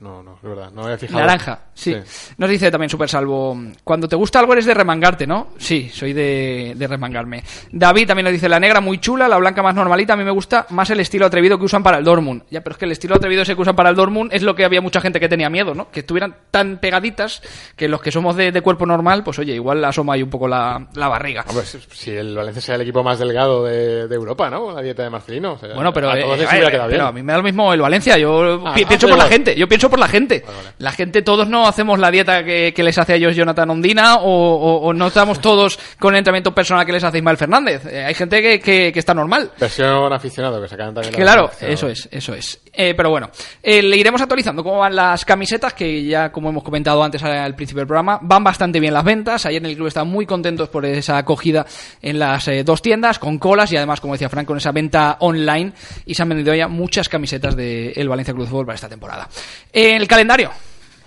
No, no, es verdad. No había fijado. Naranja, sí. Nos dice también Super Salvo, cuando te gusta algo eres de remangarte, ¿no? Sí, soy de, de remangarme. David también nos dice, la negra muy chula, la blanca más normalita, a mí me gusta más el estilo atrevido que usan para el Dortmund. Ya, pero es que el estilo atrevido ese que usan para el Dortmund es lo que había mucha gente que tenía miedo, ¿no? Que estuvieran tan pegaditas que los que somos de, de cuerpo normal, pues oye, igual asoma ahí un poco la, la barriga. Hombre, si- el Valencia sea el equipo más delgado de, de Europa, ¿no? La dieta de Marcelino. o sea, Bueno, pero, a eh, todos les a pero bien. mí me da lo mismo el Valencia. Yo Ah, pi- ah, pienso por la gente. Yo pienso por la gente. La gente, todos no hacemos la dieta que, que les hace a ellos Jonathan Ondina o, o- o no estamos todos con el entrenamiento personal que les hace Ismael Fernández. Eh, hay gente que, que- que está normal. Versión aficionado, que sacan también la Claro, versión eso es, eso es. Eh, pero bueno, eh, le iremos actualizando cómo van las camisetas, que ya, como hemos comentado antes al principio del programa, van bastante bien las ventas. Ayer en el club estaban muy contentos por esa acogida en las eh, dos tiendas, con colas y además, como decía Frank, con esa venta online. Y se han vendido ya muchas camisetas del Valencia Club de Fútbol para esta temporada. El calendario.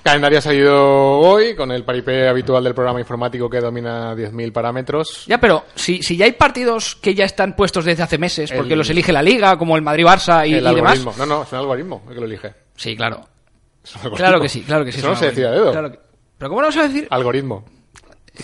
Calendario ha salido hoy con el paripé habitual del programa informático que domina 10.000 parámetros. Ya, pero si, si ya hay partidos que ya están puestos desde hace meses, porque El- los elige la Liga, como el Madrid-Barça y, el y demás. No, no, es un algoritmo el que lo elige. Sí, claro. Claro que sí, claro que sí. Eso es no se decía dedo. Claro que- Pero ¿cómo no se va a decir? Algoritmo.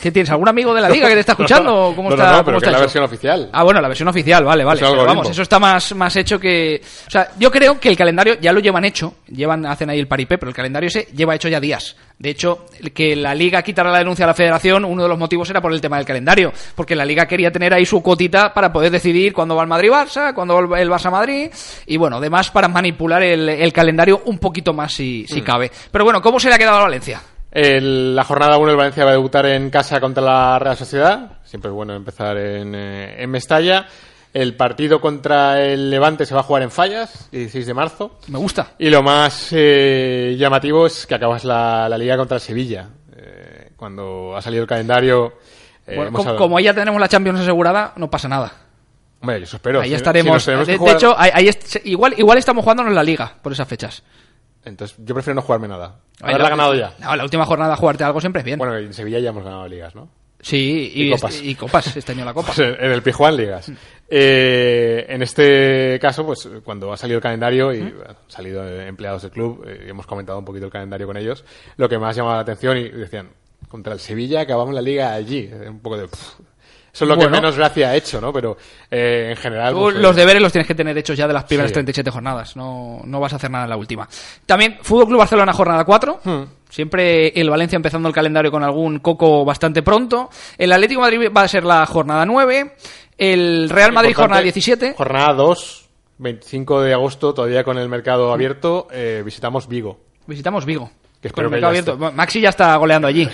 ¿Qué tienes? ¿Algún amigo de la liga que te está escuchando? ¿O ¿Cómo no, está, no, no, cómo pero está que es la versión oficial. Ah, bueno, la versión oficial, vale, vale. Pero vamos, eso está más, más hecho que... O sea, yo creo que el calendario ya lo llevan hecho, llevan, hacen ahí el paripé, pero el calendario ese lleva hecho ya días. De hecho, el que la liga quitara la denuncia a la federación, uno de los motivos era por el tema del calendario, porque la liga quería tener ahí su cuotita para poder decidir cuándo va el Madrid-Barça, cuándo va el Barça-Madrid, y bueno, además para manipular el, el calendario un poquito más si, si Mm. cabe. Pero bueno, ¿cómo se le ha quedado a Valencia? El- la jornada 1 el Valencia va a debutar en casa contra la Real Sociedad. Siempre es bueno empezar en, eh, en Mestalla. El partido contra el Levante se va a jugar en Fallas, 16 de marzo. Me gusta. Y lo más eh, llamativo es que acabas la, la liga contra el Sevilla. Eh, cuando ha salido el calendario... eh, Bueno, hemos como, como ya tenemos la Champions asegurada, no pasa nada. Hombre, yo eso espero. ahí Si- si estaremos. tenemos de, hecho, ahí, ahí est- igual, igual estamos jugándonos la liga por esas fechas. Entonces, yo prefiero no jugarme nada. Haberla la- ganado ya. No, la última jornada jugarte algo siempre es bien. Bueno, en Sevilla ya hemos ganado ligas, ¿no? Sí, y, Y copas. este- y copas, este año la copa. Pues en en el Pijuan Ligas. Eh, en este caso, pues cuando ha salido el calendario y bueno, han salido eh, empleados del club, eh, y hemos comentado un poquito el calendario con ellos, lo que más llamaba la atención y decían, contra el Sevilla acabamos la liga allí. Eh, Un poco de... pff. Eso es lo que menos gracia ha hecho, ¿no? Pero eh, en general... Pues, los deberes los tienes que tener hechos ya de las primeras Sí. 37 jornadas. No, no vas a hacer nada en la última. También, Fútbol Club Barcelona, jornada 4. Hmm. Siempre el Valencia empezando el calendario con algún coco bastante pronto. El Atlético de Madrid va a ser la jornada 9. El Real Madrid, importante, jornada 17. Jornada 2, 25 de agosto, todavía con el mercado abierto, eh, visitamos Vigo. Visitamos Vigo. Que Con espero el mercado ya abierto. esté. Maxi ya está goleando allí.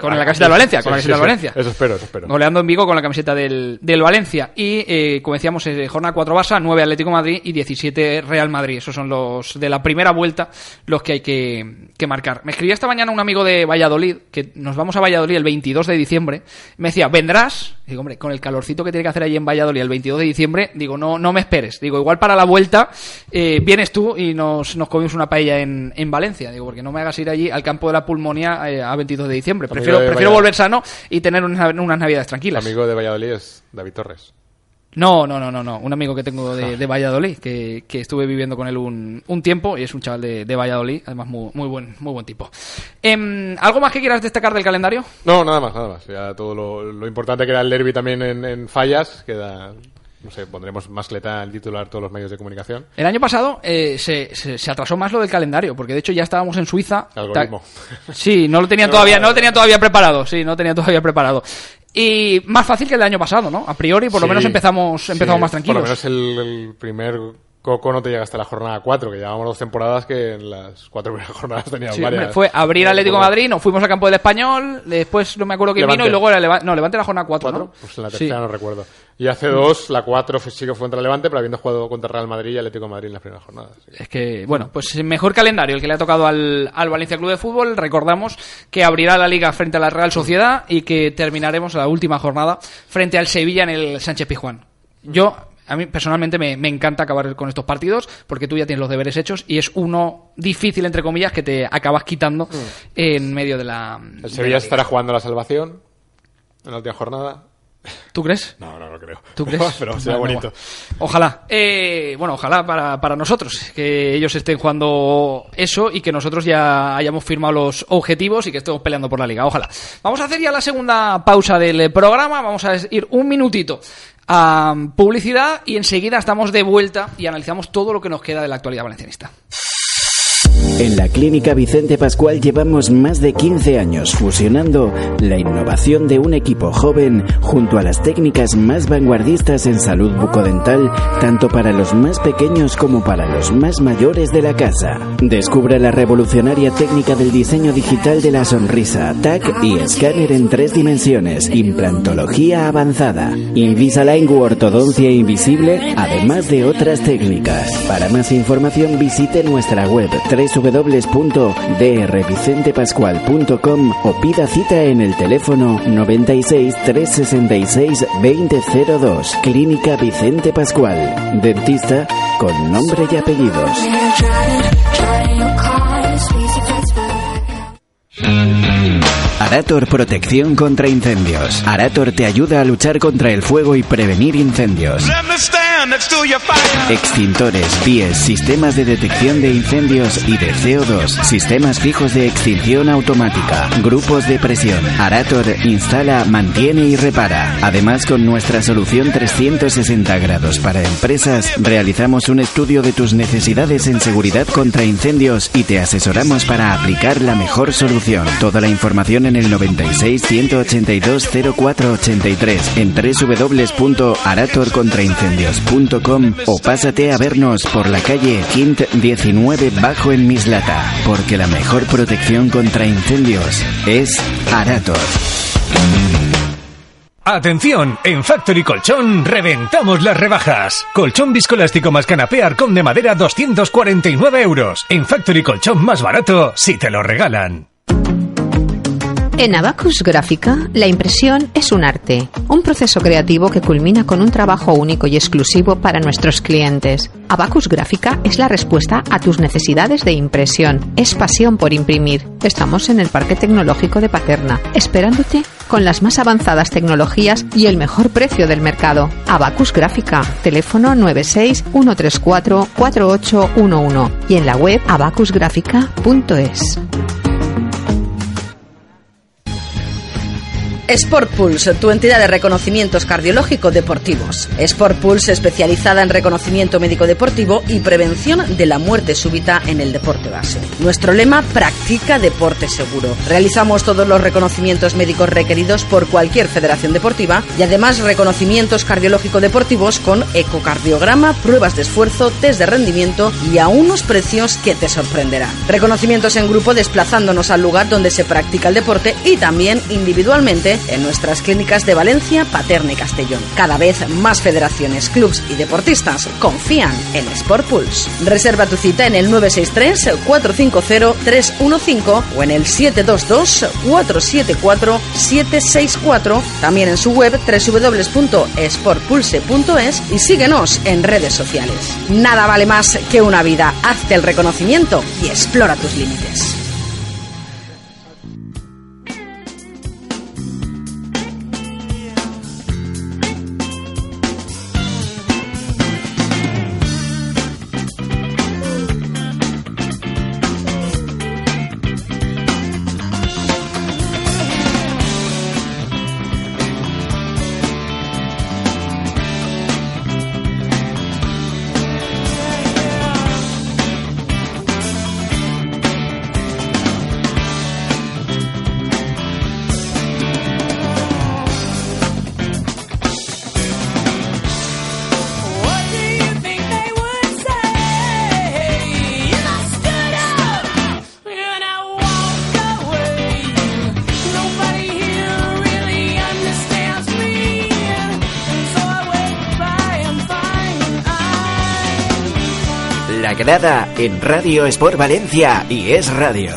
Con la camiseta del Valencia. Con la camiseta sí, del. Valencia. Eso espero, eso espero. Goleando en Vigo con la camiseta del, del Valencia. Y, eh, como decíamos, eh, jornada 4 Barça, 9 Atlético Madrid y 17 Real Madrid. Esos son los de la primera vuelta los que hay que, que marcar. Me escribía esta mañana un amigo de Valladolid, que nos vamos a Valladolid el 22 de diciembre. Me decía, ¿vendrás? Digo, hombre, con el calorcito que tiene que hacer allí en Valladolid el 22 de diciembre, digo, no, no me esperes. Digo, igual para la vuelta eh, vienes tú y nos, nos comimos una paella en, en Valencia. Digo, porque no me hagas ir allí al campo de la pulmonía eh, a 22 de diciembre. Amigo Prefiero, de prefiero volver sano y tener unas, unas navidades tranquilas. amigo de Valladolid es David Torres. No, no, no, no, no. Un amigo que tengo de, de Valladolid, que, que estuve viviendo con él un, un tiempo y es un chaval de, de Valladolid, además muy, muy buen, muy buen tipo. Em, ¿Algo más que quieras destacar del calendario? No, nada más, nada más. Ya todo lo, lo importante que era el derby también en, en fallas, queda, no sé, pondremos mascleta en titular todos los medios de comunicación. El año pasado eh, se, se, se atrasó más lo del calendario, porque de hecho ya estábamos en Suiza. Algoritmo. Sí, no lo tenían todavía, no lo tenían todavía preparado, sí, no lo tenían todavía preparado. Y más fácil que el año pasado, ¿no? A priori, por lo Sí, menos empezamos, empezamos sí, más tranquilos. Por lo menos el, el primer coco no te llega hasta la jornada 4, que llevábamos dos temporadas que en las cuatro primeras jornadas teníamos Sí, varias. fue abrir Atlético de Madrid, nos fuimos al campo del Español, después no me acuerdo quién Levante. vino y luego era Leva- no, Levante la jornada 4, ¿no? Pues en la Sí. tercera no recuerdo. Y hace dos, la 4 sí que fue contra Levante, pero habiendo jugado contra Real Madrid y Atlético de Madrid en las primeras jornadas. Que- Es que, bueno, pues mejor calendario el que le ha tocado al, al Valencia Club de Fútbol. Recordamos que abrirá la liga frente a la Real Sociedad y que terminaremos la última jornada frente al Sevilla en el Sánchez Pizjuán. Yo, a mí personalmente me, me encanta acabar con estos partidos porque tú ya tienes los deberes hechos y es uno difícil, entre comillas, que te acabas quitando en medio de la. El la Sevilla estará jugando la salvación en la última jornada. ¿Tú crees? No, no, no creo. ¿Tú crees? pero será Bueno, bonito. Ojalá. Eh, bueno, ojalá para, para nosotros, que ellos estén jugando eso y que nosotros ya hayamos firmado los objetivos y que estemos peleando por la liga. Ojalá. Vamos a hacer ya la segunda pausa del programa. Vamos a ir un minutito a publicidad y enseguida estamos de vuelta y analizamos todo lo que nos queda de la actualidad valencianista. En la Clínica Vicente Pascual llevamos más de 15 años fusionando la innovación de un equipo joven junto a las técnicas más vanguardistas en salud bucodental, tanto para los más pequeños como para los más mayores de la casa. Descubra la revolucionaria técnica del diseño digital de la sonrisa, TAC y escáner en tres dimensiones, implantología avanzada, Invisalign u ortodoncia invisible, además de otras técnicas. Para más información visite nuestra web www.drvicentepascual.com o pida cita en el teléfono 96 366 2002. Clínica Vicente Pascual. Dentista con nombre y apellidos. Arator Protección contra Incendios. Arator te ayuda a luchar contra el fuego y prevenir incendios. Extintores, vías, sistemas de detección de incendios y de CO2, sistemas fijos de extinción automática, grupos de presión. Arator instala, mantiene y repara. Además, con nuestra solución 360 grados para empresas, realizamos un estudio de tus necesidades en seguridad contra incendios y te asesoramos para aplicar la mejor solución. Toda la información en el 96 182 0483 en o pásate a vernos por la calle Quint 19 Bajo en Mislata, porque la mejor protección contra incendios es Arator. Atención, en Factory Colchón reventamos las rebajas. Colchón viscoelástico más canapé arcón de madera 249 euros. En Factory Colchón más barato si te lo regalan. En Abacus Gráfica, la impresión es un arte, un proceso creativo que culmina con un trabajo único y exclusivo para nuestros clientes. Abacus Gráfica es la respuesta a tus necesidades de impresión, es pasión por imprimir. Estamos en el Parque Tecnológico de Paterna, esperándote con las más avanzadas tecnologías y el mejor precio del mercado. Abacus Gráfica, teléfono 96 134 4811 y en la web abacusgráfica.es. Sport Pulse, tu entidad de reconocimientos cardiológico deportivos. Sport Pulse especializada en reconocimiento médico deportivo y prevención de la muerte súbita en el deporte base. Nuestro lema, practica deporte seguro. Realizamos todos los reconocimientos médicos requeridos por cualquier federación deportiva y además reconocimientos cardiológico deportivos con ecocardiograma, pruebas de esfuerzo, test de rendimiento y a unos precios que te sorprenderán. Reconocimientos en grupo desplazándonos al lugar donde se practica el deporte y también individualmente en nuestras clínicas de Valencia, Paterna y Castellón. Cada vez más federaciones, clubs y deportistas confían en Sport Pulse. Reserva tu cita en el 963-450-315 o en el 722-474-764, también en su web www.sportpulse.es y síguenos en redes sociales. Nada vale más que una vida. Hazte el reconocimiento y explora tus límites. En Radio Sport Valencia y es radio.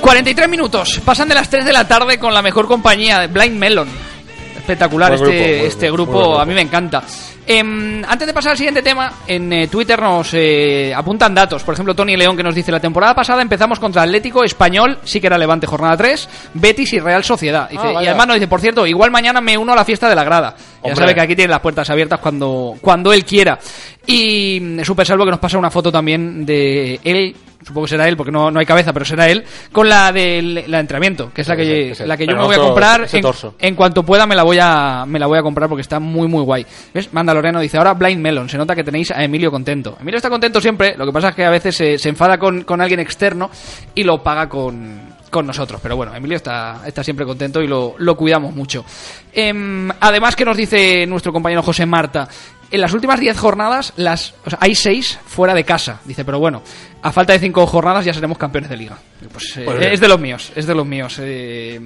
43 minutos, pasan de las 3 de la tarde con la mejor compañía, Blind Melon. Espectacular Buen este, grupo, este grupo, buen a mí me encanta. Em, antes de pasar al siguiente tema, en eh, Twitter nos eh, apuntan datos. Por ejemplo, Tony León que nos dice, la temporada pasada empezamos contra Atlético Español, sí que era Levante jornada 3, Betis y Real Sociedad. Dice, Ah, y además nos dice, por cierto, igual mañana me uno a la fiesta de la grada. Ya Hombre. sabe que aquí tiene las puertas abiertas cuando, cuando él quiera. Y mm, Super Salvo que nos pasa una foto también de él, supongo que será él, porque no, no hay cabeza, pero será él, con la del la entrenamiento, que es la que, ese. la que yo me voy a comprar en, cuanto pueda me la voy a me la voy a comprar porque está muy muy guay. ¿Ves? Mandaloriano dice, ahora Blind Melon, se nota que tenéis a Emilio contento. Emilio está contento siempre, lo que pasa es que a veces se, se enfada con, con alguien externo y lo paga con, con nosotros. Pero bueno, Emilio está, está siempre contento y lo, lo cuidamos mucho. Em, además que nos dice nuestro compañero José Marta, en las últimas 10 jornadas las, o sea, hay 6 fuera de casa. Dice, pero bueno, a falta de 5 jornadas ya seremos campeones de liga. Pues, eh, Pues es de los míos, es de los míos. Eh,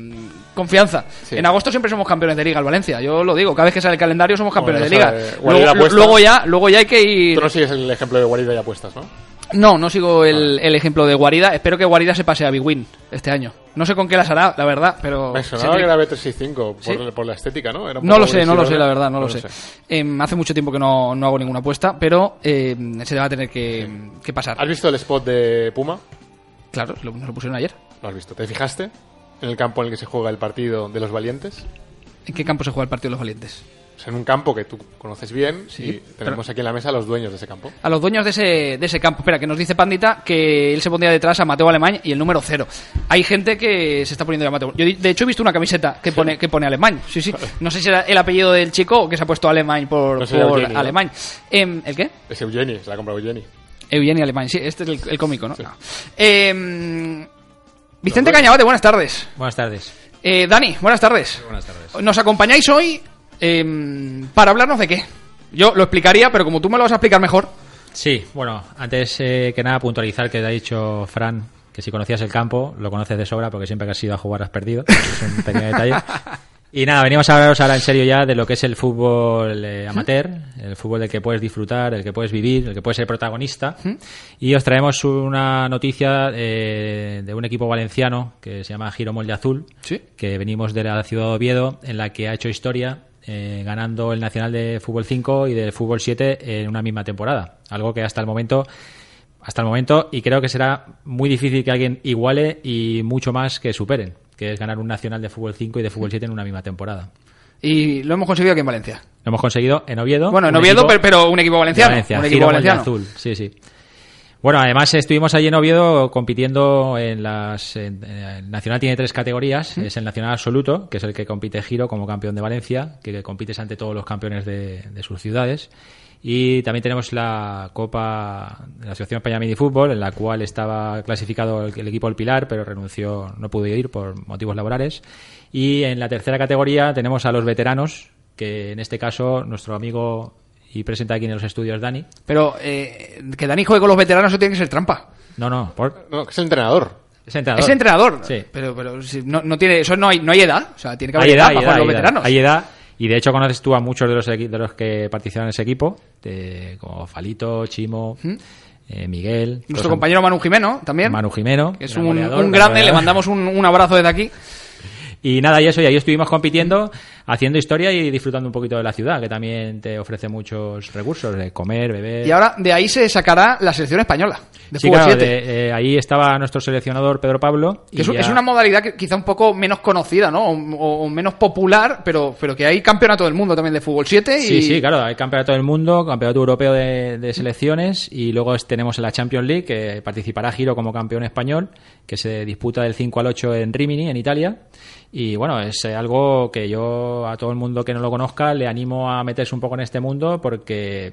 confianza. Sí. En agosto siempre somos campeones de liga el Valencia. Yo lo digo, cada vez que sale el calendario somos campeones Bueno, de liga. Luego, luego ya, luego ya hay que ir. Tú no sigues el ejemplo de Guarida y apuestas, ¿no? No, no sigo el, el ejemplo de Guarida. Espero que Guarida se pase a Big Win este año. No sé con qué las hará, la verdad, pero. Me sonaba que era B365 por, Sí. por la estética, ¿no? Era No lo sé, no lo sé, la verdad, no, lo sé. Em, hace mucho tiempo que no, no hago ninguna apuesta, pero em, se va a tener que, que pasar. ¿Has visto el spot de Puma? Claro, lo, nos lo pusieron ayer. Lo has visto. ¿Te fijaste en el campo en el que se juega el partido de los valientes? ¿En qué campo se juega el partido de los valientes? En un campo que tú conoces bien Sí, y tenemos aquí en la mesa a los dueños de ese campo. A los dueños de ese, de ese campo. Espera, que nos dice Pandita que él se pondría detrás a Mateo Alemán y el número cero. Hay gente que se está poniendo ya Mateo. Yo, de hecho, he visto una camiseta que pone, que pone Alemán. Sí, sí. No sé si era el apellido del chico o que se ha puesto Alemán por, No sería por Eugeni, ¿no? Alemán. Em, ¿El qué? Es Eugeni, se la ha comprado Eugeni. Eugenio Alemán, sí, este es el, el cómico, ¿no? No. Em, Vicente Cañabate, buenas tardes. Buenas tardes. Eh, Dani, buenas tardes. Buenas tardes. Nos acompañáis hoy em, para hablarnos de qué. Yo lo explicaría, pero como tú me lo vas a explicar mejor. Sí, bueno, antes eh, que nada puntualizar que te ha dicho Fran que si conocías el campo, lo conoces de sobra porque siempre que has ido a jugar has perdido. Es un pequeño detalle. Y nada, venimos a hablaros ahora en serio ya de lo que es el fútbol eh, amateur, el fútbol del que puedes disfrutar, el que puedes vivir, el que puedes ser protagonista. Y os traemos una noticia eh, de un equipo valenciano que se llama Giro Molde Azul, que venimos de la ciudad de Oviedo, en la que ha hecho historia eh, ganando el Nacional de Fútbol 5 y del Fútbol 7 en una misma temporada. Algo que hasta el momento hasta el momento y creo que será muy difícil que alguien iguale y mucho más que superen, que es ganar un nacional de fútbol 5 y de fútbol 7 en una misma temporada. Y lo hemos conseguido aquí en Valencia. Lo hemos conseguido en Oviedo. Bueno, en Oviedo, equipo pero, pero un equipo valenciano. Valencia, un equipo valenciano. Azul, sí, sí. Bueno, además estuvimos allí en Oviedo compitiendo en las... en- el Nacional tiene tres categorías. Es el Nacional Absoluto, que es el que compite Giro como campeón de Valencia, que compites ante todos los campeones de, de sus ciudades. Y también tenemos la Copa de la Asociación Española de Fútbol, en la cual estaba clasificado el, el equipo del Pilar, pero renunció, no pudo ir por motivos laborales. Y en la tercera categoría tenemos a los veteranos, que en este caso nuestro amigo y presenta aquí en los estudios Dani. Pero eh, que Dani juegue con los veteranos, eso tiene que ser trampa. No, no, por... No, es entrenador. Es entrenador. Es entrenador. Sí. Pero, pero si no, no tiene, eso no hay, no hay edad. O sea, tiene que haber Hay edad, edad hay para edad, los edad. veteranos. Hay edad. Y de hecho conoces tú a muchos de los, de los que participan en ese equipo, de- como Falito, Chimo, eh, Miguel. Nuestro compañero Manu Jimeno también. Manu Jimeno. que es un, goleador, un gran grande, le mandamos un, un abrazo desde aquí. Y nada, y eso, y ahí estuvimos compitiendo, haciendo historia y disfrutando un poquito de la ciudad, que también te ofrece muchos recursos, de comer, beber. Y ahora de ahí se sacará la selección española de Sí, fútbol claro, 7. de- eh, ahí estaba nuestro seleccionador Pedro Pablo. Que es, una modalidad que quizá un poco menos conocida, ¿no? O, menos popular, pero, pero que hay campeonato del mundo también de fútbol 7 y Sí, sí, claro, hay campeonato del mundo, campeonato europeo de, de selecciones y luego tenemos la Champions League que participará Giro como campeón español, que se disputa del 5 al 8 en Rimini, en Italia. Y bueno, es algo que yo a todo el mundo que no lo conozca le animo a meterse un poco en este mundo porque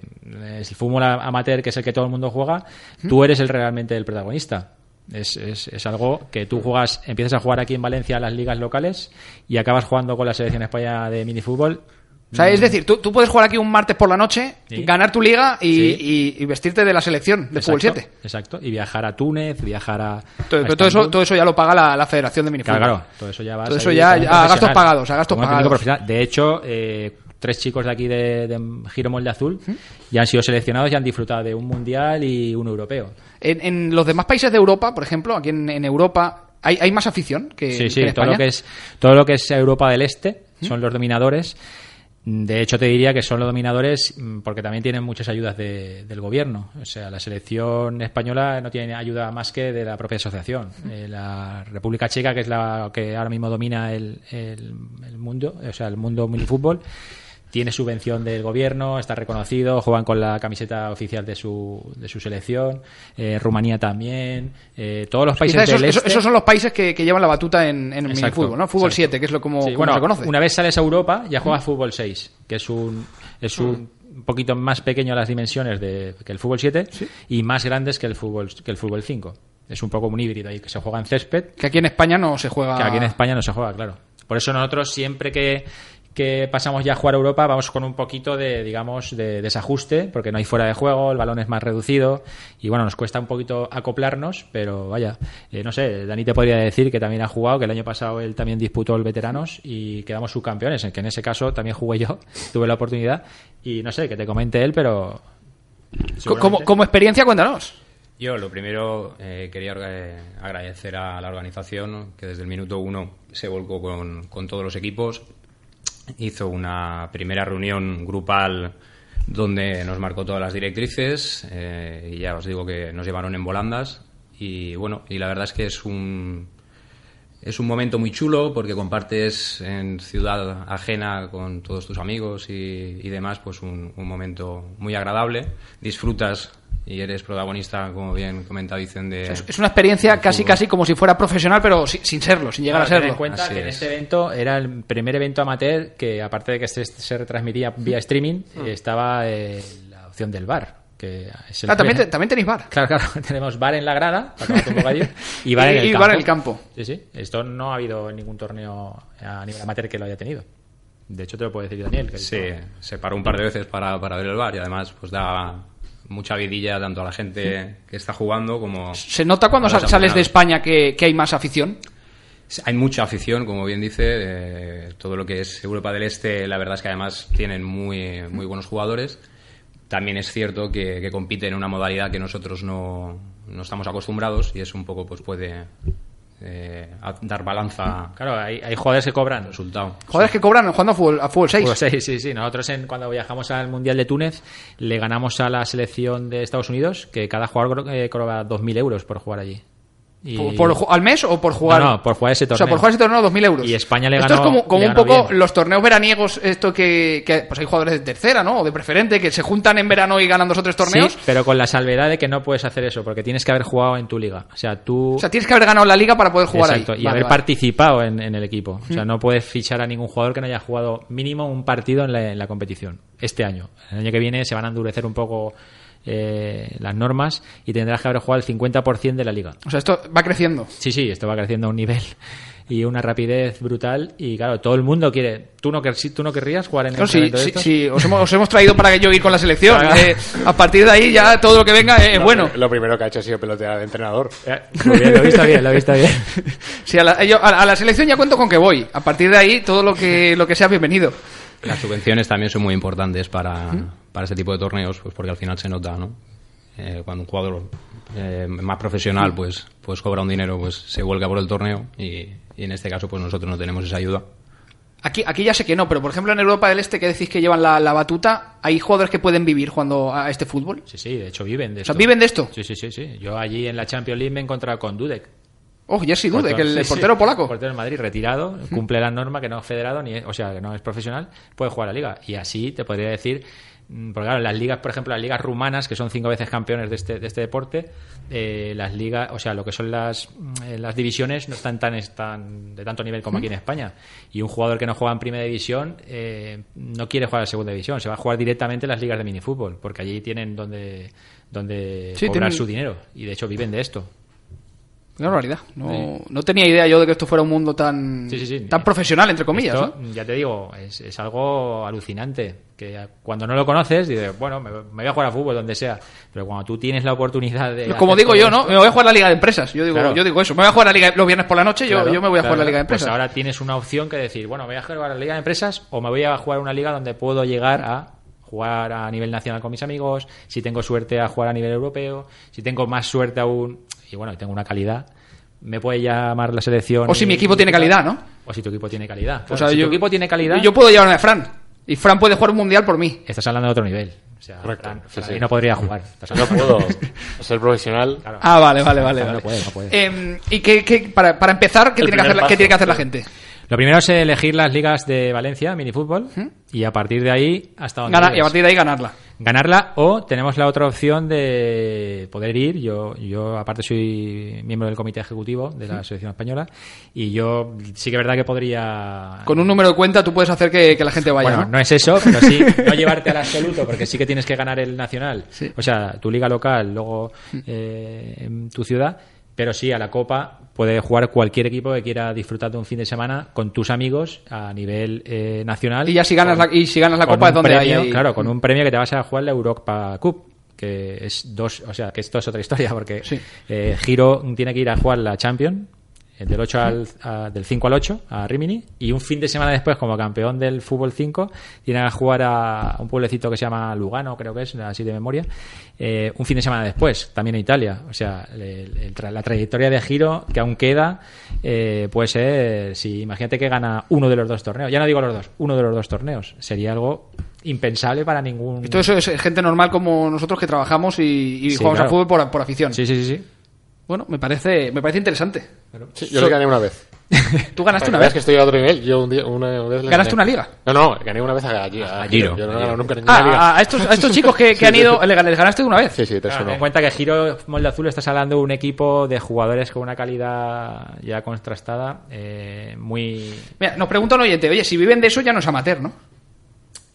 es el fútbol amateur que es el que todo el mundo juega, tú eres el realmente el protagonista. Es, es, es algo que tú juegas, empiezas a jugar aquí en Valencia las ligas locales y acabas jugando con la selección española de minifútbol O sea, es decir, tú, tú puedes jugar aquí un martes por la noche, Sí. ganar tu liga y, Sí. y- y vestirte de la selección de fútbol Exacto, 7. Exacto, y viajar a Túnez, viajar a. Todo, a pero todo eso, todo eso ya lo paga la, la Federación de Minifútbol. Claro, claro, todo eso ya va Todo eso ya, a gastos pagados, a gastos pagados. De hecho, eh, tres chicos de aquí de, de Giro Molde Azul ya han sido seleccionados y han disfrutado de un mundial y un europeo. En, en los demás países de Europa, por ejemplo, aquí en, en Europa, ¿hay, hay más afición que, sí, que sí, en todo España? lo que es todo lo que es Europa del Este son los dominadores. De hecho, te diría que son los dominadores mm, porque también tienen muchas ayudas de- del gobierno. O sea, la selección española no tiene ayuda más que de la propia asociación. Eh, la República Checa, que es la que ahora mismo domina el, el- el mundo, o sea, el mundo minifútbol, tiene subvención del gobierno, está reconocido, juegan con la camiseta oficial de su, de su selección. Eh, Rumanía también. eh, todos los países esos, del esos- este. esos son los países que, que llevan la batuta en, en el minifútbol, ¿no? Fútbol exacto. 7, que es lo como, Sí, como bueno, se conoce. una vez sales a Europa, ya juegas fútbol 6, que es un es un poquito más pequeño las dimensiones de, que el fútbol 7 y más grandes que el fútbol que el fútbol 5. Es un poco un híbrido ahí que se juega en césped, Que aquí en España no se juega... que aquí en España no se juega, claro. Por eso nosotros siempre que que pasamos ya a jugar a Europa vamos con un poquito de digamos de desajuste porque no hay fuera de juego el balón es más reducido y bueno nos cuesta un poquito acoplarnos pero vaya eh, no sé Dani te podría decir que también ha jugado que el año pasado él también disputó el veteranos y quedamos subcampeones en que en ese caso también jugué yo tuve la oportunidad y no sé que te comente él pero Co- Como, como experiencia, cuéntanos. Yo lo primero eh, quería agradecer a la organización que desde el minuto uno se volcó con, con todos los equipos. Hizo una primera reunión grupal donde nos marcó todas las directrices eh, y ya os digo que nos llevaron en volandas y bueno, y la verdad es que es un, es un momento muy chulo porque compartes en ciudad ajena con todos tus amigos y, y demás, pues un, un momento muy agradable. Disfrutas y eres protagonista, como bien comentaba dicen, de... Es una experiencia casi casi como si fuera profesional, pero sin, sin serlo, sin llegar Claro, a ten serlo. en cuenta Así que en es. este evento era el primer evento amateur que, aparte de que se, se retransmitía vía streaming, eh, estaba eh, la opción del bar. Que es el Ah, también, también tenéis bar. Claro, claro, tenemos bar en la grada, para un bocadillo, y bar en el Y- campo. bar en el campo. Sí, sí. Esto no ha habido ningún torneo a nivel amateur que lo haya tenido. De hecho, te lo puede decir Daniel. Que Sí, se paró un par de veces para, para ver el bar y además pues da mucha vidilla tanto a la gente que está jugando como... ¿Se nota cuando sales de. España que, que hay más afición? Hay mucha afición, como bien dice, eh, todo lo que es Europa del Este, la verdad es que además tienen muy, muy buenos jugadores. También es cierto que, que compiten en una modalidad que nosotros no, no estamos acostumbrados y eso un poco pues puede eh, a- dar balanza. Claro, hay, hay jugadores que cobran. Resultado. Jugadores que cobran jugando a fútbol, a fútbol 6. Fútbol seis, sí, sí. Nosotros en, cuando viajamos al Mundial de Túnez le ganamos a la selección de Estados Unidos que cada jugador eh, cobra 2.000 euros por jugar allí. Y- ¿Por, ¿Al mes o por jugar? No, no, por jugar ese O sea, torneo. por jugar ese torneo, 2.000 euros. Y España le Esto ganó- es como, un poco bien. los torneos veraniegos, esto que, que, pues hay jugadores de tercera, ¿no? O de preferente, que se juntan en verano y ganan dos o tres torneos. Sí, pero con la salvedad de que no puedes hacer eso, porque tienes que haber jugado en tu liga. O sea, tú... O sea, tienes que haber ganado la liga para poder jugar Exacto, ahí. y Vale, haber vale. participado en, en el equipo. O sea, Mm. no puedes fichar a ningún jugador que no haya jugado mínimo un partido en la, en la competición este año. El año que viene se van a endurecer un poco eh, las normas y tendrás que haber jugado el 50% de la liga. O sea, esto va creciendo. Sí, sí, esto va creciendo a un nivel y una rapidez brutal y claro, todo el mundo quiere. ¿Tú no, quer- tú no querrías jugar en No, un sí, de sí, sí, os hemos, os hemos traído para que yo ir con la selección. Claro. Eh, a partir de ahí ya todo lo que venga es No, bueno. Lo primero que ha hecho ha sido pelotear de entrenador. Muy bien, lo he visto bien, lo he visto bien. Sí, a la, yo- a- a la selección ya cuento con que voy. A partir de ahí todo lo que, lo que sea bienvenido. Las subvenciones también son muy importantes para, para ese tipo de torneos, pues porque al final se nota, ¿no? Eh, cuando un jugador eh, más profesional pues, pues cobra un dinero, pues se vuelca por el torneo y, y en este caso pues nosotros no tenemos esa ayuda. Aquí, aquí ya sé que no, pero por ejemplo en Europa del Este que decís que llevan la, la batuta, ¿hay jugadores que pueden vivir jugando a este fútbol? Sí, sí, de hecho viven de O sea, esto. ¿viven de esto? Sí, sí, sí, sí. Yo allí en la Champions League me he encontrado con Dudek. Oh, Jerzy Dudek, el, el sí, portero sí, polaco. el portero del Madrid, retirado, cumple la norma que no es federado, ni es- o sea, que no es profesional, puede jugar la liga. Y así te podría decir, porque claro, las ligas, por ejemplo, las ligas rumanas, que son cinco veces campeones de este, de este deporte, eh, las ligas, o sea, lo que son las, mm, eh, las divisiones no están tan, están de tanto nivel como aquí en España. Y un jugador que no juega en primera división eh, no quiere jugar en segunda división, se va a jugar directamente en las ligas de minifútbol, porque allí tienen donde, donde Sí, cobrar tienen- su dinero. Y de hecho viven de esto. Qué barbaridad. No, no tenía idea yo de que esto fuera un mundo tan, Sí, sí, sí. tan profesional, entre comillas. Esto, ¿no? Ya te digo, es, es algo alucinante. Que cuando no lo conoces, dices, bueno, me, me voy a jugar a fútbol donde sea. Pero cuando tú tienes la oportunidad de. Como digo yo, ¿no? esto- Me voy a jugar la Liga de Empresas. Yo digo, Claro. yo digo eso. Me voy a jugar la Liga los viernes por la noche. yo- Claro, yo, me voy a jugar la claro. Liga de Empresas. Pues ahora tienes una opción que decir, bueno, me voy a jugar la Liga de Empresas o me voy a jugar una liga donde puedo llegar a jugar a nivel nacional con mis amigos, si tengo suerte a jugar a nivel europeo, si tengo más suerte aún, y bueno, y tengo una calidad, me puede llamar la selección. O si y- mi equipo tiene calidad, ¿no? O si tu equipo tiene calidad. O sea, si yo- tu equipo tiene calidad, Yo puedo llevarme a Fran. Y Fran puede jugar un mundial por mí. estás hablando de otro nivel. O sea, Correcto, Fran- sí. no podría jugar. No puedo ser profesional. Claro. Ah, vale, vale, vale. No, vale. no puede, no puede. Eh, ¿Y qué, qué- para, para empezar, ¿qué tiene, que hacer, qué tiene que hacer la gente? Lo primero es elegir las ligas de Valencia, minifútbol, y a partir de ahí hasta donde Gana- y a partir de ahí ganarla. Ganarla o tenemos la otra opción de poder ir yo yo aparte soy miembro del comité ejecutivo de la selección española y yo sí que es verdad que podría Con un número de cuenta tú puedes hacer que, que la gente vaya. bueno, ¿no? no es eso, pero sí, no llevarte al absoluto, porque sí que tienes que ganar el nacional. O sea, tu liga local, luego Mm. eh, en tu ciudad, pero sí, a la Copa puede jugar cualquier equipo que quiera disfrutar de un fin de semana con tus amigos a nivel eh, nacional. Y ya si ganas la, y si ganas la copa es donde premio, hay ahí- Claro, con un premio que te vas a jugar la Europa Cup que es dos, o sea, que esto es otra historia porque eh, Giro tiene que ir a jugar la Champions del 8 al, a- del 5 al 8 a Rimini y un fin de semana después como campeón del fútbol 5 tiene que jugar a un pueblecito que se llama Lugano creo que es así de memoria eh, un fin de semana después también en Italia o sea el tra- la trayectoria de Giro que aún queda eh, puede ser si imagínate que gana uno de los dos torneos ya no digo los dos uno de los dos torneos sería algo impensable para ningún Todo eso es gente normal como nosotros que trabajamos y, y Sí, jugamos claro. al fútbol por, por afición. Sí, sí, sí, sí. Bueno, me parece, me parece interesante. Sí, yo le gané una vez. ¿Tú ganaste una vez? que estoy a otro nivel. Yo un día, una vez ¿Ganaste gané. una liga? No, no, gané una vez a, a, a Giro. Yo no he ganado nunca ninguna Ah, liga. a, a estos, a estos chicos que, que Sí, han ido, sí. ¿les les ganaste de una vez? Sí, sí, te Claro, suena. ten en cuenta que Giro Molde Azul estás hablando de un equipo de jugadores con una calidad ya contrastada eh, muy Mira, nos pregunta un oyente, oye, si viven de eso ya no es amateur, ¿no?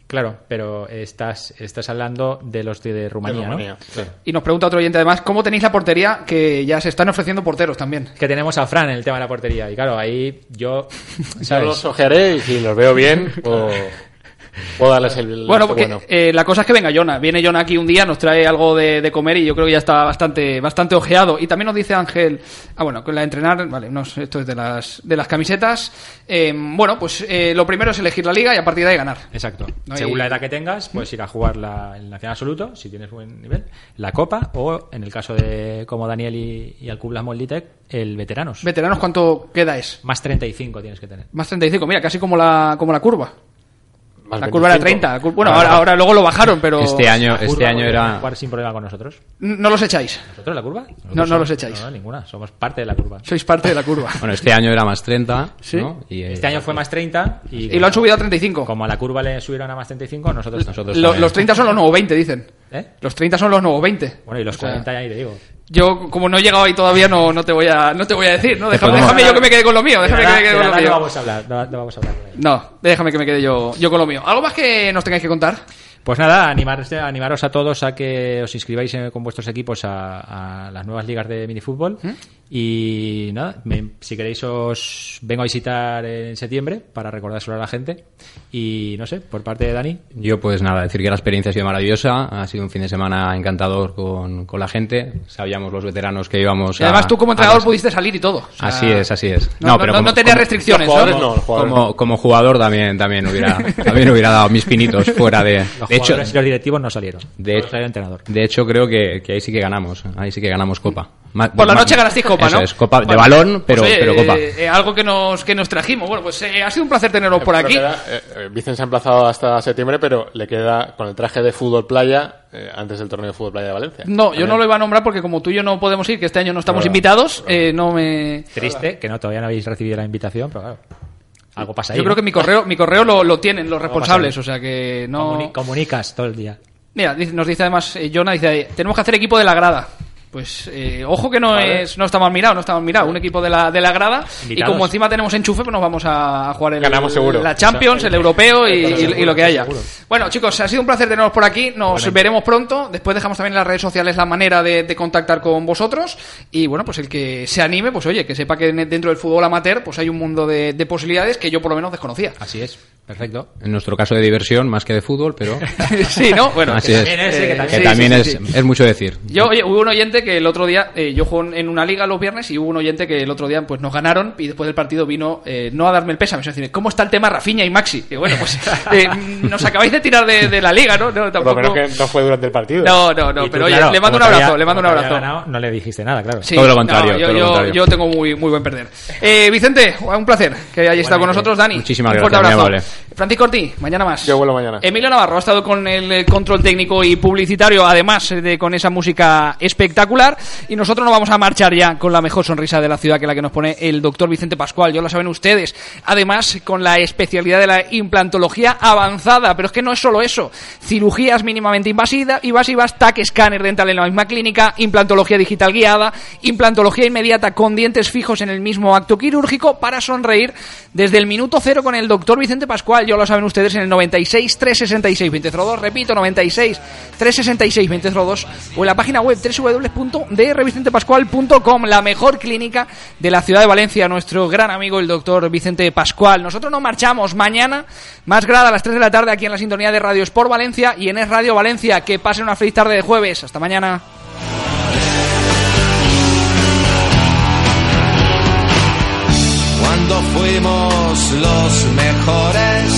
Claro, pero estás estás hablando de los de, de Rumanía, De Rumanía, ¿no? Y nos pregunta otro oyente además, ¿cómo tenéis la portería que ya se están ofreciendo porteros también? Que tenemos a Fran en el tema de la portería y claro, ahí yo Yo los ojearé y si los veo bien, o... Puedo darles el Bueno, visto porque bueno. eh, la cosa es que venga Jonah. Viene Jonah aquí un día, nos trae algo de, de comer y yo creo que ya está bastante, bastante ojeado. Y también nos dice Ángel, ah bueno, con la de entrenar, vale, no, sé, esto es de las, de las camisetas. Eh, bueno, pues eh, lo primero es elegir la liga y a partir de ahí ganar. Exacto. No hay- Según la edad que tengas, puedes ir a jugar la, el Nacional Absoluto, si tienes buen nivel, la Copa, o en el caso de como Daniel y, y al Club Las Molditec, el Veteranos. Veteranos, ¿cuánto queda es? Más 35 tienes que tener. Más 35, mira, casi como la, como la curva. Más la curva era 25. 30. la cur- Bueno, ahora, ahora luego lo bajaron, pero... Este año, este año era... jugar sin problema con nosotros. No los echáis. ¿Nosotros la curva? Nosotros No, no los echáis. No, ninguna. Somos parte de la curva. Sois parte de la curva. Bueno, este año era más 30, ¿Sí? ¿no? Y, eh, Este año fue más 30 y, Y lo han subido a 35. como a la curva le subieron a más 35, nosotros... nosotros Lo- los 30 son los nuevos 20, dicen. ¿Eh? Los 30 son los nuevos 20. Bueno, y los O sea, 40 ya ahí te digo. Yo, como no he llegado ahí todavía, no, no, te, voy a, no te voy a decir, ¿no? Déjame, yo que me quede con lo mío, déjame que me quede con lo mío. no vamos a hablar, no vamos a hablar. No, déjame que me quede yo, yo con lo mío. ¿Algo más que nos tengáis que contar? Pues nada, animar, animaros a todos a que os inscribáis eh, con vuestros equipos a, a las nuevas ligas de minifútbol. ¿Mm? Y nada, me- si queréis os vengo a visitar en septiembre para recordárselo a la gente. Y no sé, por parte de Dani. Yo pues nada, decir que la experiencia ha sido maravillosa, ha sido un fin de semana encantador con, con la gente, sabíamos los veteranos que íbamos Y además a- tú como entrenador las- pudiste salir y todo. O sea, Así es, así es. No, no, no, no tenías restricciones, jugadores ¿no? como, como jugador también, también hubiera, también hubiera dado mis pinitos fuera de... Los De hecho, los directivos no salieron. de hecho, salió el entrenador. de hecho creo que, que ahí sí que ganamos, ahí sí que ganamos copa. Ma- Por la noche ganasteis copa, eso ¿no? es, copa de balón, pero, pues, oye, pero copa. eh, eh, algo que nos, que nos trajimos. Bueno, pues eh, ha sido un placer teneros por aquí. queda, eh, eh, Vicen se ha emplazado hasta septiembre, pero le queda con el traje de fútbol playa eh, antes del torneo de fútbol playa de Valencia. No, yo no lo iba a nombrar porque como tú y yo no podemos ir, que este año no estamos invitados, eh, no me... Triste que no todavía no habéis recibido la invitación, pero claro. Algo pasa ahí. Yo creo ¿no? que mi correo, mi correo lo, lo tienen los responsables, o sea que no... Comuni- comunicas todo el día. Mira, nos dice además eh, Jonah, dice, tenemos que hacer equipo de la grada. Pues eh, ojo que no Vale. es no está mal mirado, no está mal mirado, un equipo de la, de la grada y como encima tenemos enchufe, pues nos vamos a, jugar el, Ganamos seguro. la Champions, el europeo y, Eso y- seguro, y lo que haya. seguro. Bueno, chicos, ha sido un placer teneros por aquí, nos veremos pronto, después dejamos también en las redes sociales la manera de, de contactar con vosotros y bueno, pues el que se anime, pues oye, que sepa que dentro del fútbol amateur pues hay un mundo de, de posibilidades que yo por lo menos desconocía. Así es. Perfecto. En nuestro caso de diversión, más que de fútbol, pero... sí, ¿no? Bueno, Así que es. también es, Que eh, también, sí, sí, es, sí, sí. es mucho decir. Yo, oye, hubo un oyente que el otro día, eh, yo juego en una liga los viernes y hubo un oyente que el otro día pues nos ganaron y después del partido vino eh, no a darme el pésame, sino a decirme, ¿cómo está el tema Rafinha y Maxi? Y bueno, pues eh, nos acabáis de tirar de, de la liga, ¿no? No, Por lo tampoco... menos que no fue durante el partido. No, no, no, tú, pero oye, claro, le mando un abrazo, había- le mando un abrazo. ganado, no le dijiste nada, claro. Sí, Todo lo contrario, no, yo, todo lo yo- contrario. yo tengo muy, muy buen perder. Eh, Vicente, un placer que hayáis estado con nosotros, Dani. Muchísimas un fuerte gracias, abrazo. Francisco Ortiz, mañana más. Yo vuelvo mañana. Emilio Navarro ha estado con el control técnico y publicitario, además de con esa música espectacular. Y nosotros nos vamos a marchar ya con la mejor sonrisa de la ciudad, que la que nos pone el doctor Vicente Pascual. Ya lo saben ustedes. Además, con la especialidad de la implantología avanzada. Pero es que no es solo eso. Cirugías mínimamente invasivas, invasivas TAC escáner dental en la misma clínica, implantología digital guiada, implantología inmediata con dientes fijos en el mismo acto quirúrgico para sonreír desde el minuto cero con el doctor Vicente Pascual. Ya lo saben ustedes en el 96 366 2002, repito, 96 366 2002 o en la página web www.drvicentepascual.com, la mejor clínica de la ciudad de Valencia, nuestro gran amigo el doctor Vicente Pascual. Nosotros nos marchamos mañana, más grada a las 3 de la tarde aquí en la sintonía de Radio Sport Valencia y en Es Radio Valencia. Que pasen una feliz tarde de jueves. Hasta mañana. Cuando fuimos los mejores,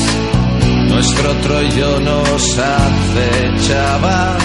nuestro Troyo nos acechaba